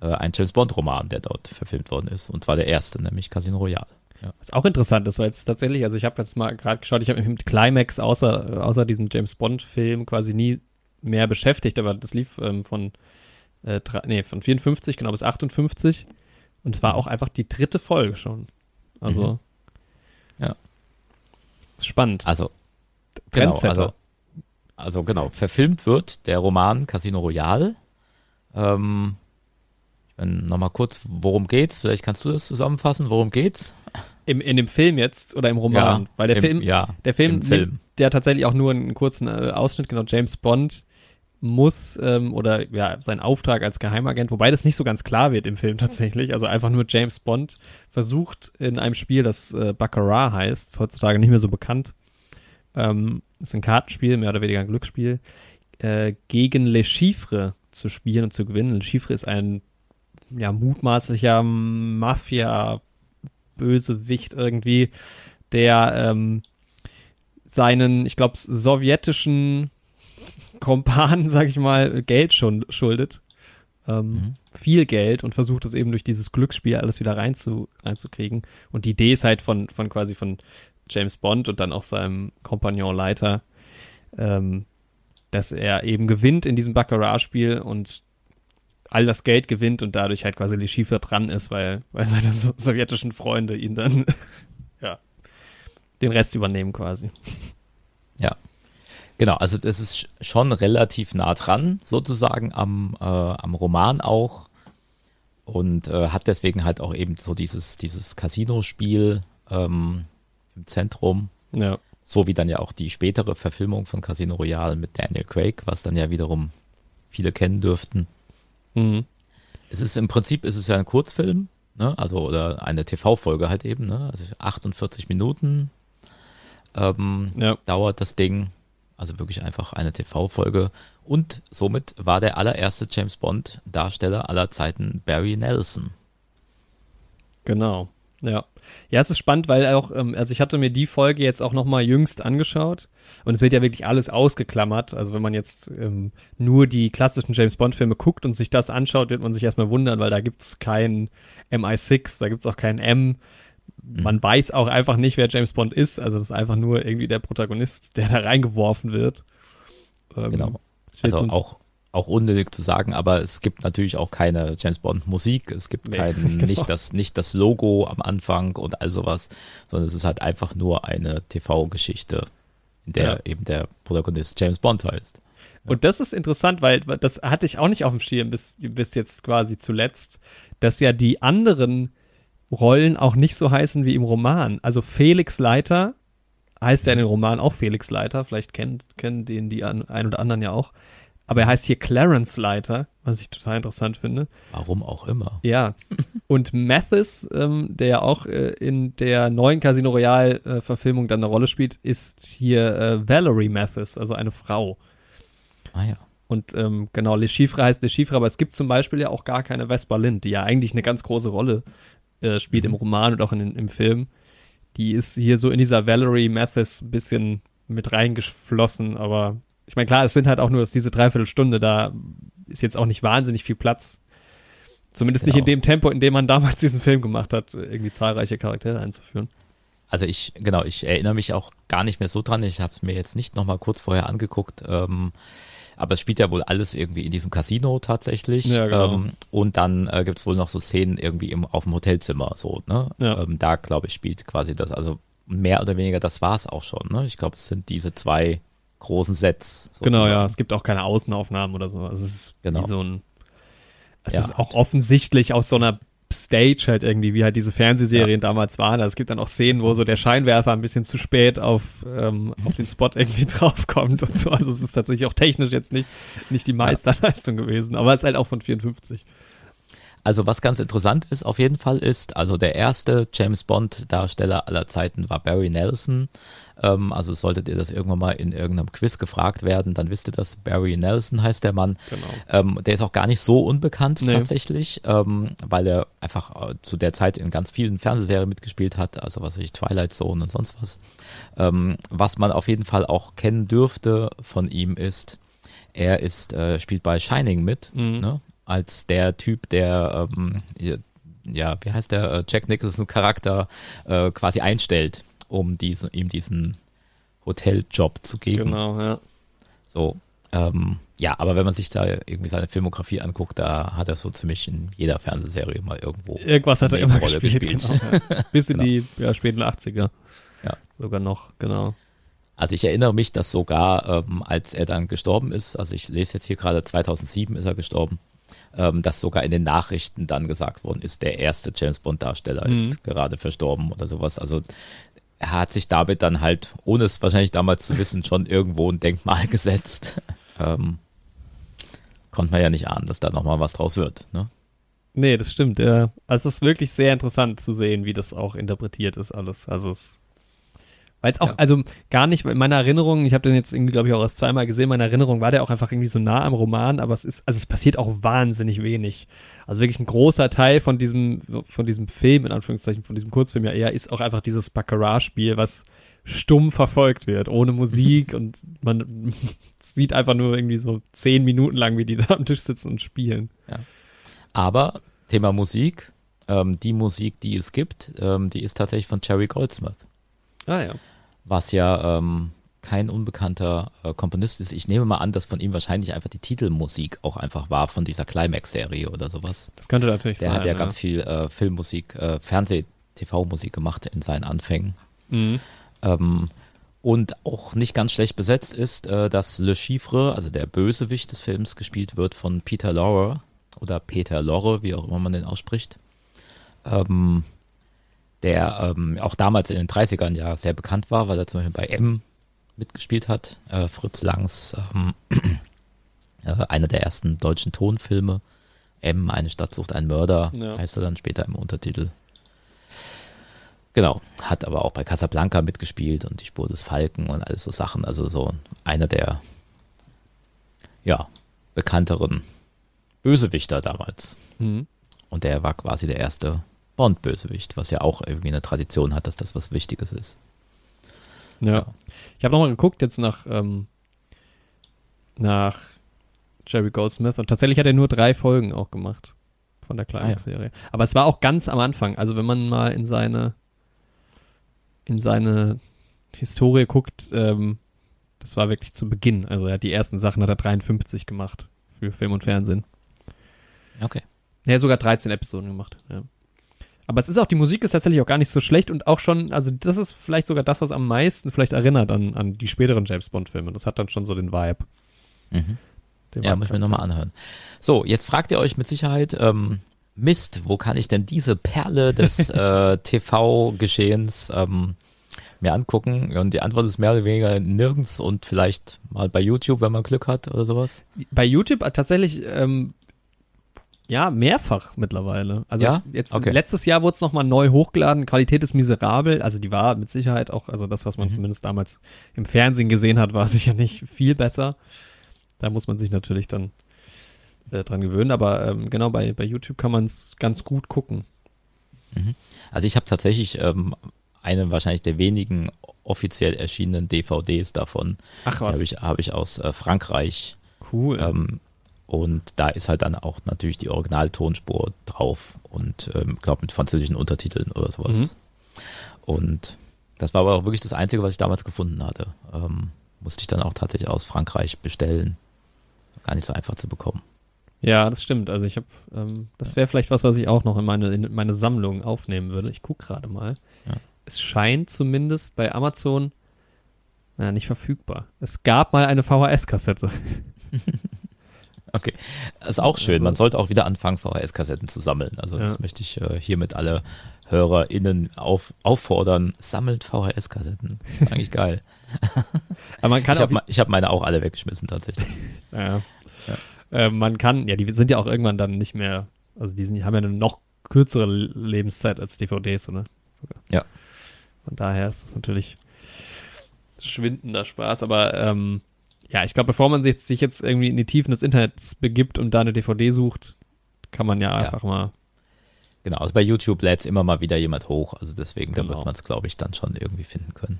äh, ein James Bond-Roman, der dort verfilmt worden ist. Und zwar der erste, nämlich Casino Royale. Ja. Was auch interessant ist, weil jetzt tatsächlich, also ich habe jetzt mal gerade geschaut, ich habe mich mit Climax außer, außer diesem James Bond-Film quasi nie mehr beschäftigt, aber das lief ähm, von, äh, nee, von 54 genau bis 58 und es war auch einfach die dritte Folge schon. Also. Mhm. Ja. Spannend. Also, genau, also, also genau, verfilmt wird der Roman Casino Royale. Ähm, Nochmal kurz, worum geht's? Vielleicht kannst du das zusammenfassen. Worum geht's? Im, in dem Film jetzt oder im Roman? Ja, Weil der im, Film, ja, der Film, Film. der tatsächlich auch nur einen kurzen äh, Ausschnitt, genau, James Bond muss ähm, oder ja, sein Auftrag als Geheimagent, wobei das nicht so ganz klar wird im Film tatsächlich. Also einfach nur James Bond versucht in einem Spiel, das äh, Baccarat heißt, heutzutage nicht mehr so bekannt. Ähm, ist ein Kartenspiel, mehr oder weniger ein Glücksspiel, äh, gegen Le Chiffre zu spielen und zu gewinnen. Le Chiffre ist ein ja, mutmaßlicher Mafia-Bösewicht irgendwie, der ähm, seinen, ich glaube, sowjetischen Kompanen, sag ich mal, Geld schon schuldet. Ähm, mhm. Viel Geld und versucht es eben durch dieses Glücksspiel alles wieder reinzu, reinzukriegen. Und die Idee ist halt von, von quasi von James Bond und dann auch seinem Kompagnon Leiter, ähm, dass er eben gewinnt in diesem Baccarat-Spiel und all das Geld gewinnt und dadurch halt quasi die Schiefer dran ist, weil, weil seine so sowjetischen Freunde ihn dann, ja, den Rest übernehmen quasi. Ja. Genau, also das ist schon relativ nah dran, sozusagen am, äh, am Roman auch. Und äh, hat deswegen halt auch eben so dieses, dieses Casino-Spiel ähm, im Zentrum. Ja. So wie dann ja auch die spätere Verfilmung von Casino Royale mit Daniel Craig, was dann ja wiederum viele kennen dürften. Mhm. Es ist im Prinzip ist es ja ein Kurzfilm, ne? Also oder eine TV-Folge halt eben, ne? Also 48 Minuten ähm, ja. dauert das Ding. Also wirklich einfach eine TV-Folge. Und somit war der allererste James Bond-Darsteller aller Zeiten Barry Nelson. Genau. Ja. Ja, es ist spannend, weil auch, ähm, also ich hatte mir die Folge jetzt auch nochmal jüngst angeschaut und es wird ja wirklich alles ausgeklammert. Also wenn man jetzt ähm, nur die klassischen James Bond-Filme guckt und sich das anschaut, wird man sich erstmal wundern, weil da gibt's kein MI6, da gibt's auch kein M. Man mhm. weiß auch einfach nicht, wer James Bond ist. Also das ist einfach nur irgendwie der Protagonist, der da reingeworfen wird. Ähm, genau. Also auch auch unnötig zu sagen, aber es gibt natürlich auch keine James Bond Musik, es gibt nee, kein, genau. nicht das, nicht das Logo am Anfang und all sowas, sondern es ist halt einfach nur eine TV-Geschichte, in der ja. eben der Protagonist James Bond heißt. Ja. Und das ist interessant, weil das hatte ich auch nicht auf dem Schirm bis, bis jetzt quasi zuletzt, dass ja die anderen Rollen auch nicht so heißen wie im Roman. Also Felix Leiter heißt ja in den Roman auch Felix Leiter, vielleicht kennen, kennen den die ein oder anderen ja auch. Aber er heißt hier Clarence Leiter, was ich total interessant finde. Warum auch immer. Ja. Und Mathis, ähm, der ja auch äh, in der neuen Casino Royale-Verfilmung äh, dann eine Rolle spielt, ist hier äh, Valerie Mathis, also eine Frau. Ah ja. Und ähm, genau, Le Chiffre heißt Le Chiffre, aber es gibt zum Beispiel ja auch gar keine Vespa Lind, die ja eigentlich eine ganz große Rolle äh, spielt mhm. im Roman und auch in, im Film. Die ist hier so in dieser Valerie Mathis ein bisschen mit reingeflossen, aber ich meine, klar, es sind halt auch nur diese Dreiviertelstunde, da ist jetzt auch nicht wahnsinnig viel Platz. Zumindest genau. nicht in dem Tempo, in dem man damals diesen Film gemacht hat, irgendwie zahlreiche Charaktere einzuführen. Also ich, genau, ich erinnere mich auch gar nicht mehr so dran. Ich habe es mir jetzt nicht nochmal kurz vorher angeguckt. Ähm, aber es spielt ja wohl alles irgendwie in diesem Casino tatsächlich. Ja, genau. ähm, und dann äh, gibt es wohl noch so Szenen irgendwie im, auf dem Hotelzimmer. So, ne? Ja. Ähm, da, glaube ich, spielt quasi das. Also mehr oder weniger, das war es auch schon. Ne? Ich glaube, es sind diese zwei großen Sets. Sozusagen. Genau, ja. Es gibt auch keine Außenaufnahmen oder so. Also es ist genau. wie so ein. Es ja. ist auch offensichtlich aus so einer Stage halt irgendwie, wie halt diese Fernsehserien ja. damals waren. Also es gibt dann auch Szenen, wo so der Scheinwerfer ein bisschen zu spät auf, ähm, auf den Spot irgendwie draufkommt und so. Also es ist tatsächlich auch technisch jetzt nicht, nicht die Meisterleistung gewesen, aber es ist halt auch von 54. Also was ganz interessant ist auf jeden Fall ist, also der erste James Bond Darsteller aller Zeiten war Barry Nelson. Ähm, also solltet ihr das irgendwann mal in irgendeinem Quiz gefragt werden, dann wisst ihr das. Barry Nelson heißt der Mann. Genau. Ähm, der ist auch gar nicht so unbekannt nee. tatsächlich, ähm, weil er einfach äh, zu der Zeit in ganz vielen Fernsehserien mitgespielt hat, also was weiß ich, Twilight Zone und sonst was. Ähm, was man auf jeden Fall auch kennen dürfte von ihm ist, er ist, äh, spielt bei Shining mit, mhm. ne? als der Typ, der, ähm, ja, wie heißt der, äh, Jack Nicholson Charakter äh, quasi einstellt, um diese, ihm diesen Hoteljob zu geben. Genau, ja. So, ähm, ja, aber wenn man sich da irgendwie seine Filmografie anguckt, da hat er so ziemlich in jeder Fernsehserie mal irgendwo Irgendwas hat er eine immer Rolle gespielt. gespielt. Genau, ja. Bis in Genau. die ja, späten 80er. Ja. Sogar noch, genau. Also ich erinnere mich, dass sogar, ähm, als er dann gestorben ist, also ich lese jetzt hier gerade, 2007 ist er gestorben, ähm, dass sogar in den Nachrichten dann gesagt worden ist, der erste James Bond Darsteller Mhm. ist gerade verstorben oder sowas. Also er hat sich damit dann halt, ohne es wahrscheinlich damals zu wissen, schon irgendwo ein Denkmal gesetzt. ähm, konnte man ja nicht ahnen, dass da nochmal was draus wird. Ne? Nee, das stimmt. Ja. Also es ist wirklich sehr interessant zu sehen, wie das auch interpretiert ist alles. Also es weil es auch, Ja. also gar nicht, in meiner Erinnerung, ich habe den jetzt irgendwie, glaube ich, auch erst zweimal gesehen, in meiner Erinnerung war der auch einfach irgendwie so nah am Roman, aber es ist, also es passiert auch wahnsinnig wenig. Also wirklich ein großer Teil von diesem, von diesem Film, in Anführungszeichen, von diesem Kurzfilm ja eher, ist auch einfach dieses Baccarat-Spiel, was stumm verfolgt wird, ohne Musik und man sieht einfach nur irgendwie so zehn Minuten lang, wie die da am Tisch sitzen und spielen. Aber Thema Musik, ähm, die Musik, die es gibt, ähm, die ist tatsächlich von Jerry Goldsmith. Ah ja. was ja ähm, kein unbekannter äh, Komponist ist. Ich nehme mal an, dass von ihm wahrscheinlich einfach die Titelmusik auch einfach war von dieser Climax-Serie oder sowas. Das könnte natürlich Der sein. hat ja, ganz viel äh, Filmmusik, äh, Fernseh-TV-Musik gemacht in seinen Anfängen. Mhm. Ähm, und auch nicht ganz schlecht besetzt ist, äh, dass Le Chiffre, also der Bösewicht des Films, gespielt wird von Peter Lorre oder Peter Lorre, wie auch immer man den ausspricht. Ähm, der ähm, auch damals in den 30ern ja sehr bekannt war, weil er zum Beispiel bei M mitgespielt hat. Äh, Fritz Langs, ähm, äh, einer der ersten deutschen Tonfilme. M, eine Stadt sucht einen Mörder, Ja. heißt er dann später im Untertitel. Genau, hat aber auch bei Casablanca mitgespielt und die Spur des Falken und alles so Sachen. Also so einer der ja, bekannteren Bösewichter damals. Mhm. Und der war quasi der erste Bond-Bösewicht, was ja auch irgendwie eine Tradition hat, dass das was Wichtiges ist. Ja. Ja. Ich habe nochmal geguckt jetzt nach, ähm, nach Jerry Goldsmith und tatsächlich hat er nur drei Folgen auch gemacht von der Climax-Serie. Aber es war auch ganz am Anfang. Also wenn man mal in seine in seine Historie guckt, ähm, das war wirklich zu Beginn. Also er hat die ersten Sachen hat er 53 gemacht für Film und Fernsehen. Okay. Er hat sogar 13 Episoden gemacht, ja. Aber es ist auch, die Musik ist tatsächlich auch gar nicht so schlecht und auch schon, also das ist vielleicht sogar das, was am meisten vielleicht erinnert an, an die späteren James Bond-Filme. Das hat dann schon so den Vibe. Mhm. Den Ja, Vibe muss ich mir nochmal anhören. So, jetzt fragt ihr euch mit Sicherheit, ähm, Mist, wo kann ich denn diese Perle des äh, TV-Geschehens ähm, mir angucken? Und die Antwort ist mehr oder weniger nirgends und vielleicht mal bei YouTube, wenn man Glück hat oder sowas. Bei YouTube äh, tatsächlich, ähm, ja, mehrfach mittlerweile. Also Ja? jetzt Okay. letztes Jahr wurde es nochmal neu hochgeladen. Qualität ist miserabel. Also die war mit Sicherheit auch, also das, was man Mhm. zumindest damals im Fernsehen gesehen hat, war sicher nicht viel besser. Da muss man sich natürlich dann äh, dran gewöhnen. Aber ähm, genau, bei, bei YouTube kann man es ganz gut gucken. Also ich habe tatsächlich ähm, eine wahrscheinlich der wenigen offiziell erschienenen DVDs davon. Ach Die habe ich, hab ich aus äh, Frankreich. cool. Ähm, und da ist halt dann auch natürlich die Originaltonspur drauf und ähm, glaube mit französischen Untertiteln oder sowas. Mhm. Und das war aber auch wirklich das Einzige, was ich damals gefunden hatte. Ähm, musste ich dann auch tatsächlich aus Frankreich bestellen. Gar nicht so einfach zu bekommen. Ja, das stimmt. Also ich habe, ähm, das wäre vielleicht was, was ich auch noch in meine, in meine Sammlung aufnehmen würde. Ich gucke gerade mal. Ja. Es scheint zumindest bei Amazon na, nicht verfügbar. Es gab mal eine VHS-Kassette. Okay. Das ist auch schön. Man sollte auch wieder anfangen, VHS-Kassetten zu sammeln. Also das Ja. möchte ich äh, hiermit alle HörerInnen auf, auffordern. Sammelt VHS-Kassetten. Ist eigentlich geil. Aber man kann ich habe hab meine auch alle weggeschmissen tatsächlich. ja. Äh, man kann, ja, die sind ja auch irgendwann dann nicht mehr, also die, sind, die haben ja eine noch kürzere Lebenszeit als DVDs, oder? Sogar. Ja. Von daher ist das natürlich schwindender Spaß, aber ähm, ja, ich glaube, bevor man sich, sich jetzt irgendwie in die Tiefen des Internets begibt und da eine DVD sucht, kann man ja Ja. einfach mal. Genau, also bei YouTube lädt immer mal wieder jemand hoch, also deswegen, da Genau. wird man es, glaube ich, dann schon irgendwie finden können.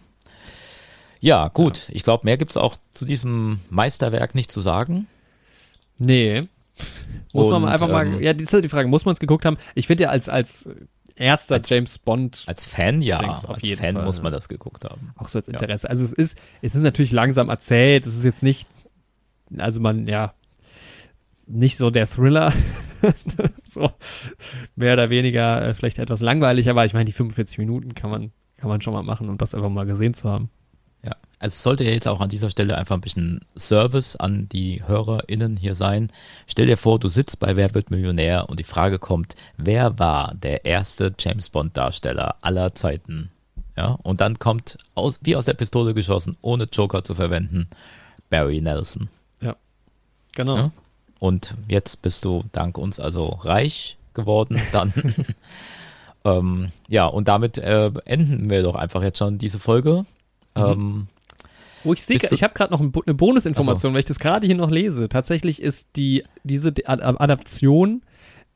Ja, gut. Ich glaube, mehr gibt es auch zu diesem Meisterwerk nicht zu sagen. Nee. Muss Und, man mal einfach ähm, mal, ja, das ist halt die Frage, muss man es geguckt haben? Ich finde ja als, als erster Als- James Bond Als Fan ja, als Fan Fall, muss ja. man das geguckt haben. auch so als Ja. Interesse. Also es ist, es ist natürlich langsam erzählt, es ist jetzt nicht, also man, ja, nicht so der Thriller, so mehr oder weniger äh, vielleicht etwas langweilig, aber ich meine, die 45 Minuten kann man, kann man schon mal machen, um das einfach mal gesehen zu haben. Ja, also es sollte ja jetzt auch an dieser Stelle einfach ein bisschen Service an die HörerInnen hier sein. Stell dir vor, du sitzt bei Wer wird Millionär und die Frage kommt, wer war der erste James Bond Darsteller aller Zeiten? Ja, und dann kommt aus, wie aus der Pistole geschossen, ohne Joker zu verwenden, Barry Nelson. Genau. Ja. Und jetzt bist du dank uns also reich geworden. Dann ähm, ja, und damit äh, enden wir doch einfach jetzt schon diese Folge. Ähm, Wo ich sehe, ich habe gerade noch ein eine Bonusinformation, weil ich das gerade hier noch lese. Tatsächlich ist die, diese Adaption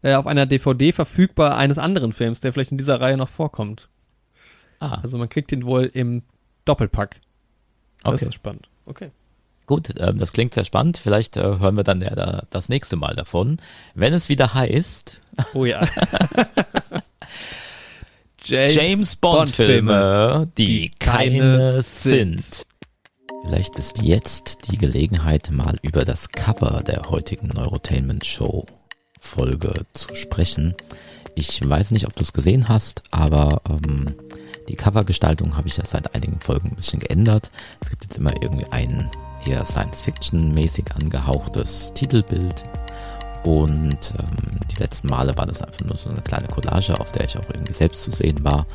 äh, auf einer DVD verfügbar eines anderen Films, der vielleicht in dieser Reihe noch vorkommt. ah, Also man kriegt den wohl im Doppelpack. Das okay. ist spannend. Okay. Gut, ähm, das klingt sehr spannend. Vielleicht äh, hören wir dann ja da, das nächste Mal davon. Wenn es wieder heißt, Oh ja. James Bond-Filme, die keine sind. Vielleicht ist jetzt die Gelegenheit, mal über das Cover der heutigen Neurotainment Show Folge zu sprechen. Ich weiß nicht, ob du es gesehen hast, aber ähm, die Covergestaltung habe ich ja seit einigen Folgen ein bisschen geändert. Es gibt jetzt immer irgendwie ein eher Science-Fiction-mäßig angehauchtes Titelbild. Und ähm, die letzten Male war das einfach nur so eine kleine Collage, auf der ich auch irgendwie selbst zu sehen war,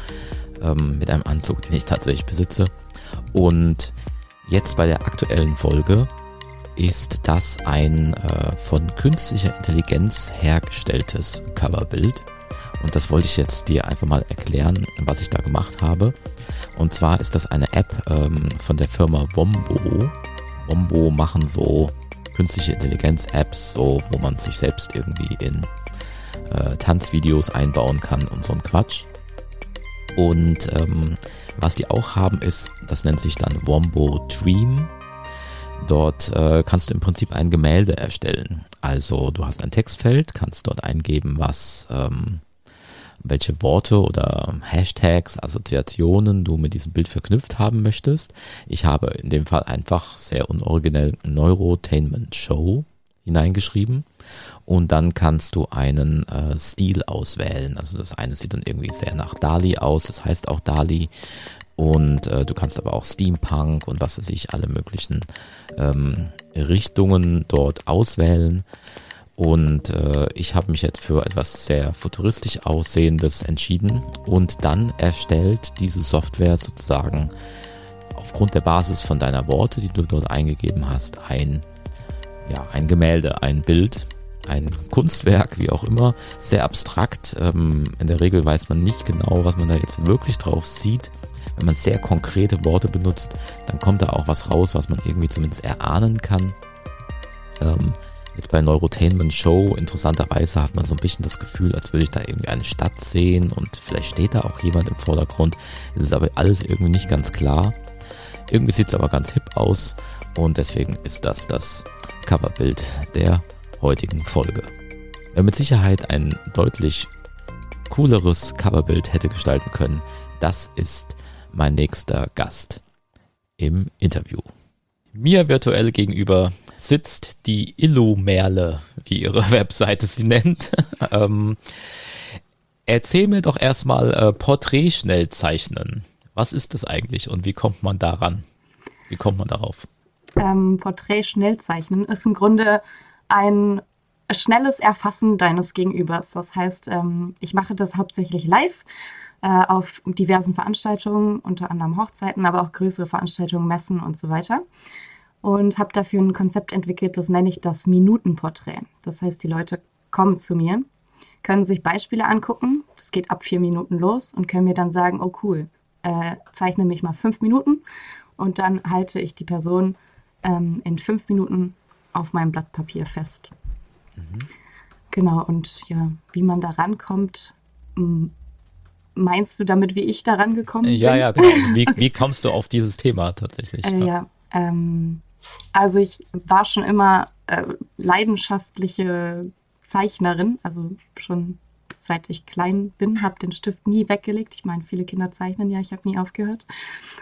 ähm, mit einem Anzug, den ich tatsächlich besitze. Und jetzt bei der aktuellen Folge ist das ein äh, von künstlicher Intelligenz hergestelltes Coverbild. Und das wollte ich jetzt dir einfach mal erklären, was ich da gemacht habe. Und zwar ist das eine App ähm, von der Firma Wombo. Wombo machen so künstliche Intelligenz-Apps, so wo man sich selbst irgendwie in äh, Tanzvideos einbauen kann und so ein Quatsch. Und ähm, was die auch haben ist, das nennt sich dann Wombo Dream. Dort äh, kannst du im Prinzip ein Gemälde erstellen. Also du hast ein Textfeld, kannst dort eingeben, was ähm, welche Worte oder Hashtags, Assoziationen du mit diesem Bild verknüpft haben möchtest. Ich habe in dem Fall einfach sehr unoriginell Neurotainment Show hineingeschrieben und dann kannst du einen äh, Stil auswählen. Also das eine sieht dann irgendwie sehr nach Dali aus, das heißt auch Dali und äh, du kannst aber auch Steampunk und was weiß ich, alle möglichen ähm, Richtungen dort auswählen. Und äh, ich habe mich jetzt für etwas sehr futuristisch aussehendes entschieden und dann erstellt diese Software sozusagen aufgrund der Basis von deiner Worte, die du dort eingegeben hast, ein, ja, ein Gemälde, ein Bild, ein Kunstwerk, wie auch immer, sehr abstrakt. Ähm, in der Regel weiß man nicht genau, was man da jetzt wirklich drauf sieht. Wenn man sehr konkrete Worte benutzt, dann kommt da auch was raus, was man irgendwie zumindest erahnen kann. Ähm, Jetzt bei Neurotainment Show, interessanterweise hat man so ein bisschen das Gefühl, als würde ich da irgendwie eine Stadt sehen und vielleicht steht da auch jemand im Vordergrund. Es ist aber alles irgendwie nicht ganz klar. Irgendwie sieht es aber ganz hip aus und deswegen ist das das Coverbild der heutigen Folge. Wer mit Sicherheit ein deutlich cooleres Coverbild hätte gestalten können, das ist mein nächster Gast im Interview. Mir virtuell gegenüber sitzt die Illumerle, wie ihre Webseite sie nennt. ähm, erzähl mir doch erstmal äh, Porträt schnell zeichnen. Was ist das eigentlich und wie kommt man daran? Wie kommt man darauf? ähm, Porträt schnell zeichnen ist im Grunde ein schnelles Erfassen deines Gegenübers. Das heißt, ähm, ich mache das hauptsächlich live äh, auf diversen Veranstaltungen, unter anderem Hochzeiten, aber auch größere Veranstaltungen, Messen und so weiter. Und habe dafür ein Konzept entwickelt, das nenne ich das Minutenporträt. Das heißt, die Leute kommen zu mir, können sich Beispiele angucken, das geht ab vier Minuten los und können mir dann sagen, oh cool, äh, zeichne mich mal fünf Minuten und dann halte ich die Person ähm, in fünf Minuten auf meinem Blatt Papier fest. Genau, und ja, wie man da rankommt, meinst du damit, wie ich da rangekommen Ja, bin? ja, genau. Also wie, wie kommst du auf dieses Thema tatsächlich? Äh, ja, ähm, also ich war schon immer äh, leidenschaftliche Zeichnerin, also schon seit ich klein bin, habe den Stift nie weggelegt. Ich meine, viele Kinder zeichnen ja, ich habe nie aufgehört.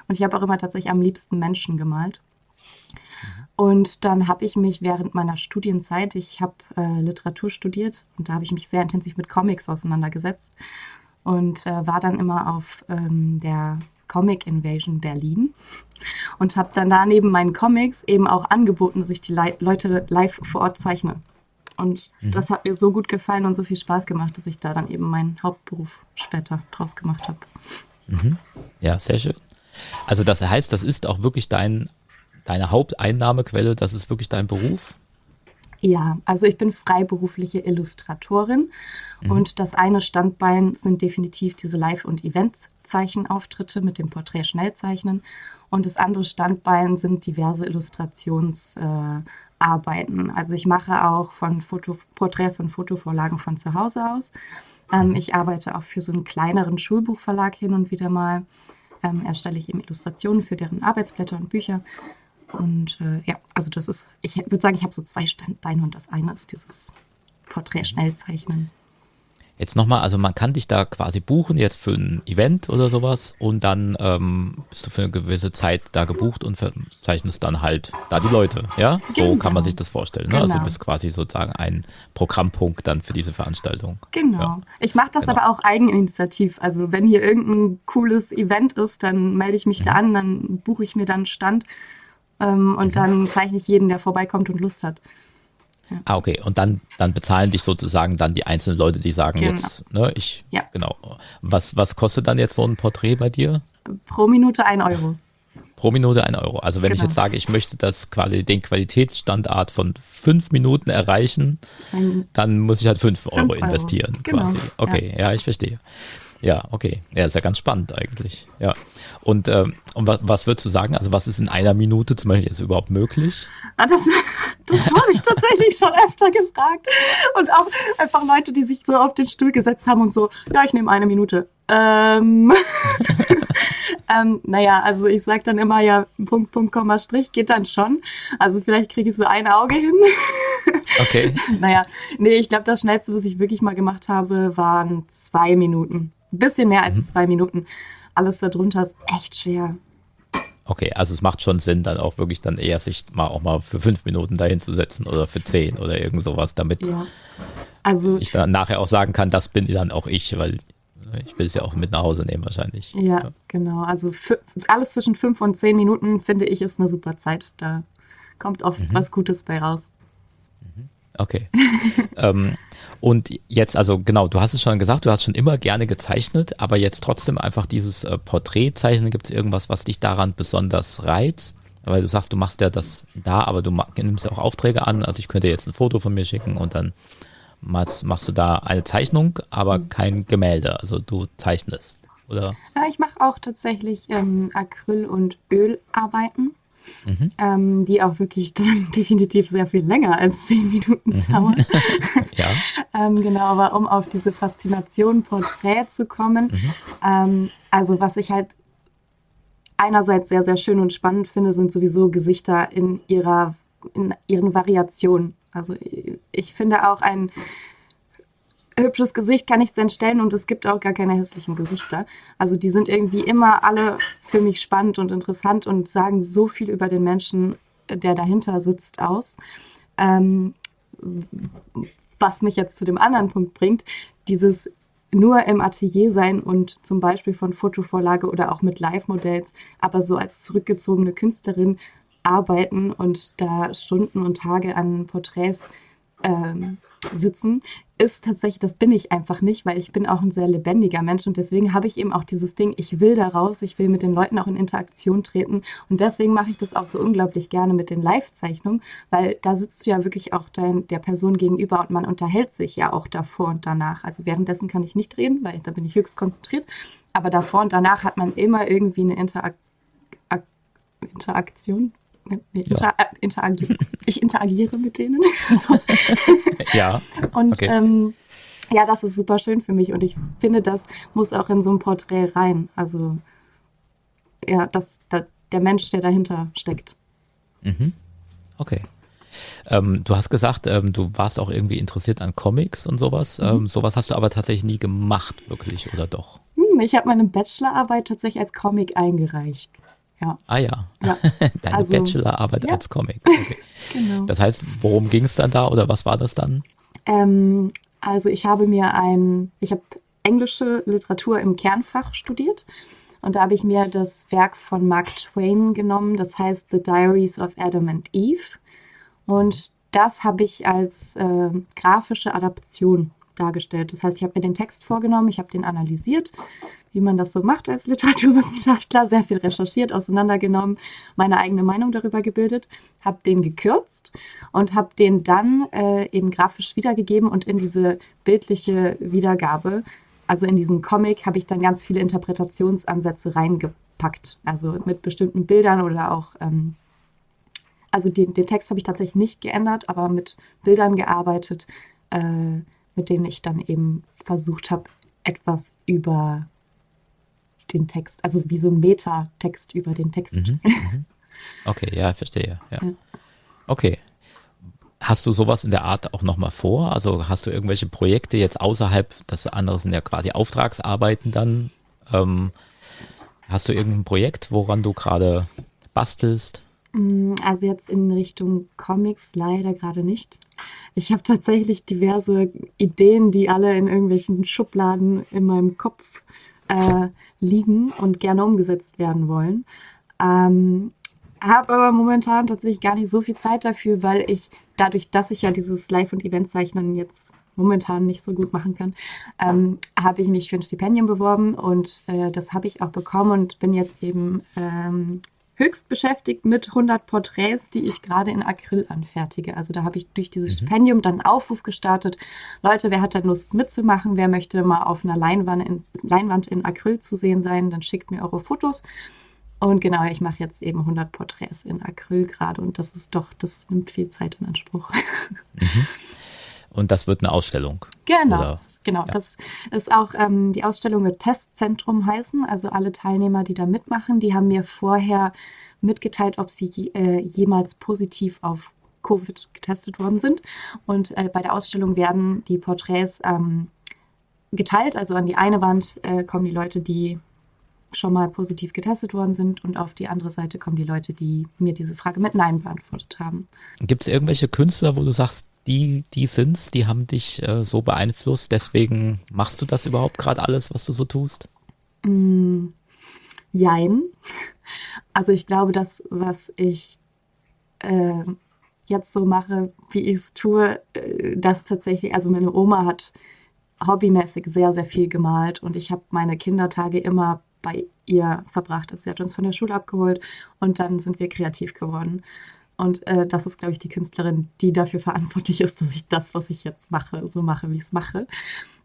Und ich habe auch immer tatsächlich am liebsten Menschen gemalt. Und dann habe ich mich während meiner Studienzeit, ich habe äh, Literatur studiert und da habe ich mich sehr intensiv mit Comics auseinandergesetzt und äh, war dann immer auf ähm, der Comic Invasion Berlin und habe dann da neben meinen Comics eben auch angeboten, dass ich die Le Leute live vor Ort zeichne. Und mhm. das hat mir so gut gefallen und so viel Spaß gemacht, dass ich da dann eben meinen Hauptberuf später draus gemacht habe. Mhm. Ja, sehr schön. Also das heißt, das ist auch wirklich dein, deine Haupteinnahmequelle, das ist wirklich dein Beruf? Ja, also ich bin freiberufliche Illustratorin mhm. und das eine Standbein sind definitiv diese Live- und Events-Zeichenauftritte mit dem Porträt Schnellzeichnen und das andere Standbein sind diverse Illustrationsarbeiten. Äh, also ich mache auch von Foto, Porträts von Fotovorlagen von zu Hause aus. Ähm, mhm. ich arbeite auch für so einen kleineren Schulbuchverlag hin und wieder mal. Ähm, erstelle ich eben Illustrationen für deren Arbeitsblätter und Bücher. Und äh, ja, also das ist, ich würde sagen, ich habe so zwei Standbeine und das eine ist dieses Porträt schnellzeichnen. Jetzt nochmal, also man kann dich da quasi buchen jetzt für ein Event oder sowas und dann ähm, bist du für eine gewisse Zeit da gebucht und zeichnest dann halt da die Leute, ja? So genau. kann man sich das vorstellen. Ne? Genau. Also du genau. bist quasi sozusagen ein Programmpunkt dann für diese Veranstaltung. Genau. Ja. Ich mache das genau. aber auch eigeninitiativ. Also wenn hier irgendein cooles Event ist, dann melde ich mich mhm. da an, dann buche ich mir dann einen Stand ähm, und mhm. dann zeichne ich jeden, der vorbeikommt und Lust hat. Ja. Ah, okay. Und dann, dann bezahlen dich sozusagen dann die einzelnen Leute, die sagen genau. jetzt, ne, ich, ja. genau. Was, was kostet dann jetzt so ein Porträt bei dir? Pro Minute ein Euro. Pro Minute ein Euro. Also wenn genau. ich jetzt sage, ich möchte das quasi den Qualitätsstandard von fünf Minuten erreichen, dann muss ich halt fünf Euro, Euro. investieren genau. quasi. Okay, ja. ja, ich verstehe. Ja, okay. Ja, ist ja ganz spannend eigentlich. Ja. Und, ähm, und was, was würdest du sagen? Also, was ist in einer Minute zum Beispiel jetzt überhaupt möglich? Ah, das das habe ich tatsächlich schon öfter gefragt. Und auch einfach Leute, die sich so auf den Stuhl gesetzt haben und so, ja, ich nehme eine Minute. Ähm, ähm, naja, also ich sage dann immer ja, Punkt, Punkt, Komma, Strich geht dann schon. Also vielleicht kriege ich so ein Auge hin. okay. Naja, nee, ich glaube, das Schnellste, was ich wirklich mal gemacht habe, waren zwei Minuten. Ein bisschen mehr als mhm. zwei Minuten. Alles darunter ist echt schwer. Okay, also es macht schon Sinn, dann auch wirklich dann eher sich mal auch mal für fünf Minuten dahin zu setzen oder für zehn oder irgend sowas, damit ja. also, ich dann nachher auch sagen kann, das bin dann auch ich, weil ich will es ja auch mit nach Hause nehmen wahrscheinlich. Ja, ja. genau. Also alles zwischen fünf und zehn Minuten finde ich ist eine super Zeit. Da kommt oft mhm. was Gutes bei raus. Okay. ähm, und jetzt, also genau, du hast es schon gesagt, du hast schon immer gerne gezeichnet, aber jetzt trotzdem einfach dieses äh, Porträtzeichnen, gibt es irgendwas, was dich daran besonders reizt? Weil du sagst, du machst ja das da, aber du nimmst ja auch Aufträge an. Also ich könnte jetzt ein Foto von mir schicken und dann machst, machst du da eine Zeichnung, aber mhm. kein Gemälde. Also du zeichnest, oder? Ja, ich mache auch tatsächlich ähm, Acryl- und Ölarbeiten mhm. ähm, die auch wirklich dann definitiv sehr viel länger als zehn Minuten mhm. dauern. ja. ähm, genau, aber um auf diese Faszination Porträt zu kommen, mhm. ähm, also was ich halt einerseits sehr, sehr schön und spannend finde, sind sowieso Gesichter in ihrer, in ihren Variationen. Also ich finde auch ein hübsches Gesicht kann nichts entstellen und es gibt auch gar keine hässlichen Gesichter. Also die sind irgendwie immer alle für mich spannend und interessant und sagen so viel über den Menschen, der dahinter sitzt, aus. Ähm, was mich jetzt zu dem anderen Punkt bringt, dieses nur im Atelier sein und zum Beispiel von Fotovorlage oder auch mit Live-Modells, aber so als zurückgezogene Künstlerin arbeiten und da Stunden und Tage an Porträts ähm, sitzen, ist tatsächlich, das bin ich einfach nicht, weil ich bin auch ein sehr lebendiger Mensch und deswegen habe ich eben auch dieses Ding, ich will da raus, ich will mit den Leuten auch in Interaktion treten und deswegen mache ich das auch so unglaublich gerne mit den Live-Zeichnungen, weil da sitzt du ja wirklich auch dein, der Person gegenüber und man unterhält sich ja auch davor und danach. Also währenddessen kann ich nicht reden, weil da bin ich höchst konzentriert, aber davor und danach hat man immer irgendwie eine Interak Interaktion, ja. Äh, interagiere, ich interagiere mit denen. so. Ja. Und okay. ähm, ja, das ist super schön für mich und ich finde, das muss auch in so ein Porträt rein. Also ja, das, das der Mensch, der dahinter steckt. Mhm. Okay. Ähm, du hast gesagt, ähm, du warst auch irgendwie interessiert an Comics und sowas. Mhm. Ähm, sowas hast du aber tatsächlich nie gemacht, wirklich, oder doch? Hm, ich habe meine Bachelorarbeit tatsächlich als Comic eingereicht. Ja. Ah ja. ja. Deine also, Bachelorarbeit ja. als Comic. Okay. genau. Das heißt, worum ging es dann da oder was war das dann? Ähm, also ich habe mir ein, ich habe englische Literatur im Kernfach studiert und da habe ich mir das Werk von Mark Twain genommen, das heißt The Diaries of Adam and Eve. Und das habe ich als äh, grafische Adaption dargestellt. Das heißt, ich habe mir den Text vorgenommen, ich habe den analysiert, wie man das so macht als Literaturwissenschaftler, sehr viel recherchiert, auseinandergenommen, meine eigene Meinung darüber gebildet, habe den gekürzt und habe den dann äh, eben grafisch wiedergegeben und in diese bildliche Wiedergabe also in diesen Comic habe ich dann ganz viele Interpretationsansätze reingepackt. Also mit bestimmten Bildern oder auch, ähm, also den, den Text habe ich tatsächlich nicht geändert, aber mit Bildern gearbeitet, äh, mit denen ich dann eben versucht habe, etwas über den Text, also wie so ein Metatext über den Text. Mhm, mhm. okay, ja, verstehe. Ja. ja. Okay. Hast du sowas in der Art auch nochmal vor? Also hast du irgendwelche Projekte jetzt außerhalb, das andere sind ja quasi Auftragsarbeiten dann. Ähm, hast du irgendein Projekt, woran du gerade bastelst? Mm, also jetzt in Richtung Comics leider gerade nicht. Ich habe tatsächlich diverse Ideen, die alle in irgendwelchen Schubladen in meinem Kopf äh, liegen und gerne umgesetzt werden wollen. Ähm, habe aber momentan tatsächlich gar nicht so viel Zeit dafür, weil ich dadurch, dass ich ja dieses Live- und Eventzeichnen jetzt momentan nicht so gut machen kann, ähm, habe ich mich für ein Stipendium beworben und äh, das habe ich auch bekommen und bin jetzt eben ähm, höchst beschäftigt mit 100 Porträts, die ich gerade in Acryl anfertige. Also da habe ich durch dieses mhm. Stipendium dann einen Aufruf gestartet. Leute, wer hat da Lust mitzumachen? Wer möchte mal auf einer Leinwand in, Leinwand in Acryl zu sehen sein? Dann schickt mir eure Fotos. Und genau, ich mache jetzt eben 100 Porträts in Acryl gerade und das ist doch, das nimmt viel Zeit in Anspruch. Mhm. Und das wird eine Ausstellung. Genau, Oder? genau. Ja. Das ist auch, ähm, die Ausstellung wird Testzentrum heißen. Also alle Teilnehmer, die da mitmachen, die haben mir vorher mitgeteilt, ob sie je, äh, jemals positiv auf Covid getestet worden sind. Und äh, bei der Ausstellung werden die Porträts ähm, geteilt. Also an die eine Wand äh, kommen die Leute, die schon mal positiv getestet worden sind und auf die andere Seite kommen die Leute, die mir diese Frage mit Nein beantwortet haben. Gibt es irgendwelche Künstler, wo du sagst, die, die sind's, die haben dich äh, so beeinflusst, deswegen machst du das überhaupt gerade alles, was du so tust? Mm, jein. Also ich glaube, das, was ich äh, jetzt so mache, wie ich es tue, äh, das tatsächlich, also meine Oma hat hobbymäßig sehr, sehr viel gemalt und ich habe meine Kindertage immer bei ihr verbracht ist. Sie hat uns von der Schule abgeholt und dann sind wir kreativ geworden. Und äh, das ist, glaube ich, die Künstlerin, die dafür verantwortlich ist, dass ich das, was ich jetzt mache, so mache, wie ich es mache.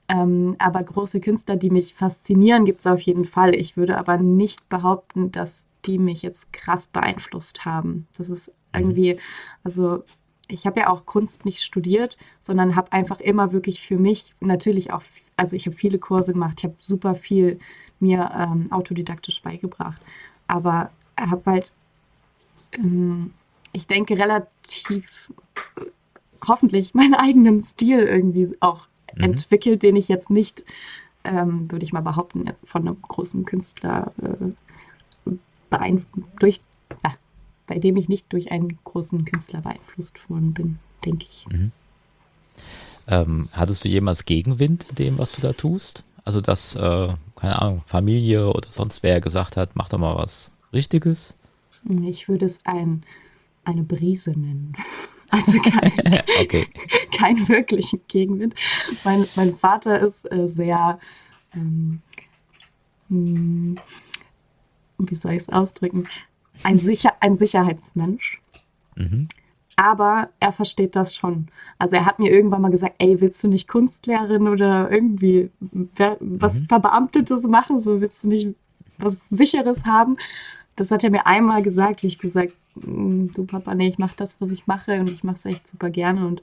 Ähm, aber große Künstler, die mich faszinieren, gibt es auf jeden Fall. Ich würde aber nicht behaupten, dass die mich jetzt krass beeinflusst haben. Das ist irgendwie, also ich habe ja auch Kunst nicht studiert, sondern habe einfach immer wirklich für mich natürlich auch, also ich habe viele Kurse gemacht, ich habe super viel mir ähm, autodidaktisch beigebracht. Aber habe halt, ähm, ich denke, relativ äh, hoffentlich meinen eigenen Stil irgendwie auch mhm. entwickelt, den ich jetzt nicht, ähm, würde ich mal behaupten, von einem großen Künstler äh, durch, äh, bei dem ich nicht durch einen großen Künstler beeinflusst worden bin, denke ich. Mhm. Ähm, hattest du jemals Gegenwind in dem, was du da tust? Also, dass, äh, keine Ahnung, Familie oder sonst wer gesagt hat, mach doch mal was Richtiges? Ich würde es ein, eine Brise nennen. Also kein, okay. kein wirklichen Gegenwind. Mein, mein Vater ist äh, sehr, ähm, hm, wie soll ich es ausdrücken, ein, Sicher ein Sicherheitsmensch. Mhm aber er versteht das schon. Also er hat mir irgendwann mal gesagt, ey, willst du nicht Kunstlehrerin oder irgendwie was mhm. Verbeamtetes machen? So willst du nicht was Sicheres haben? Das hat er mir einmal gesagt, wie ich gesagt, du Papa, nee, ich mache das, was ich mache und ich mache es echt super gerne. Und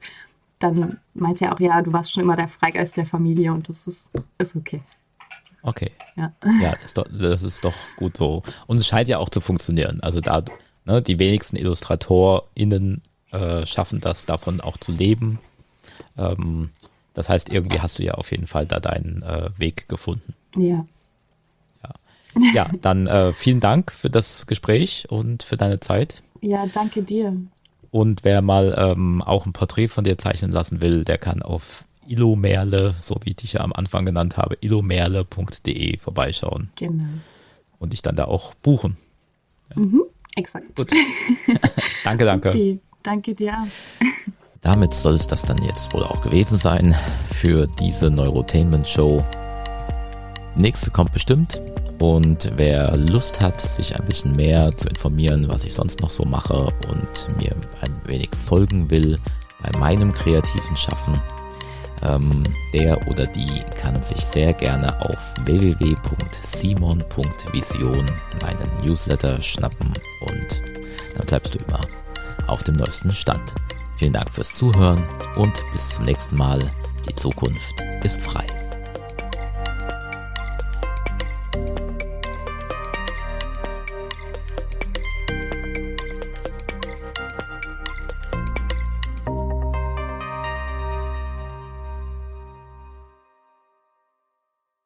dann meinte er auch, ja, du warst schon immer der Freigeist der Familie und das ist, ist okay. Okay. Ja, ja das, ist doch, das ist doch gut so. Und es scheint ja auch zu funktionieren. Also da, ne, die wenigsten IllustratorInnen äh, schaffen das, davon auch zu leben. Ähm, das heißt, irgendwie hast du ja auf jeden Fall da deinen äh, Weg gefunden. Ja. Ja, ja dann äh, vielen Dank für das Gespräch und für deine Zeit. Ja, danke dir. Und wer mal ähm, auch ein Porträt von dir zeichnen lassen will, der kann auf ilomerle, so wie ich dich ja am Anfang genannt habe, ilomerle.de vorbeischauen. Genau. Und dich dann da auch buchen. Mhm, exakt. Gut. danke, danke. Okay, danke dir. Damit soll es das dann jetzt wohl auch gewesen sein für diese Neurotainment Show. Nächste kommt bestimmt. Und wer Lust hat, sich ein bisschen mehr zu informieren, was ich sonst noch so mache und mir ein wenig folgen will bei meinem kreativen Schaffen, ähm, der oder die kann sich sehr gerne auf www.simon.vision meinen Newsletter schnappen und dann bleibst du immer auf dem neuesten Stand. Vielen Dank fürs Zuhören und bis zum nächsten Mal. Die Zukunft ist frei.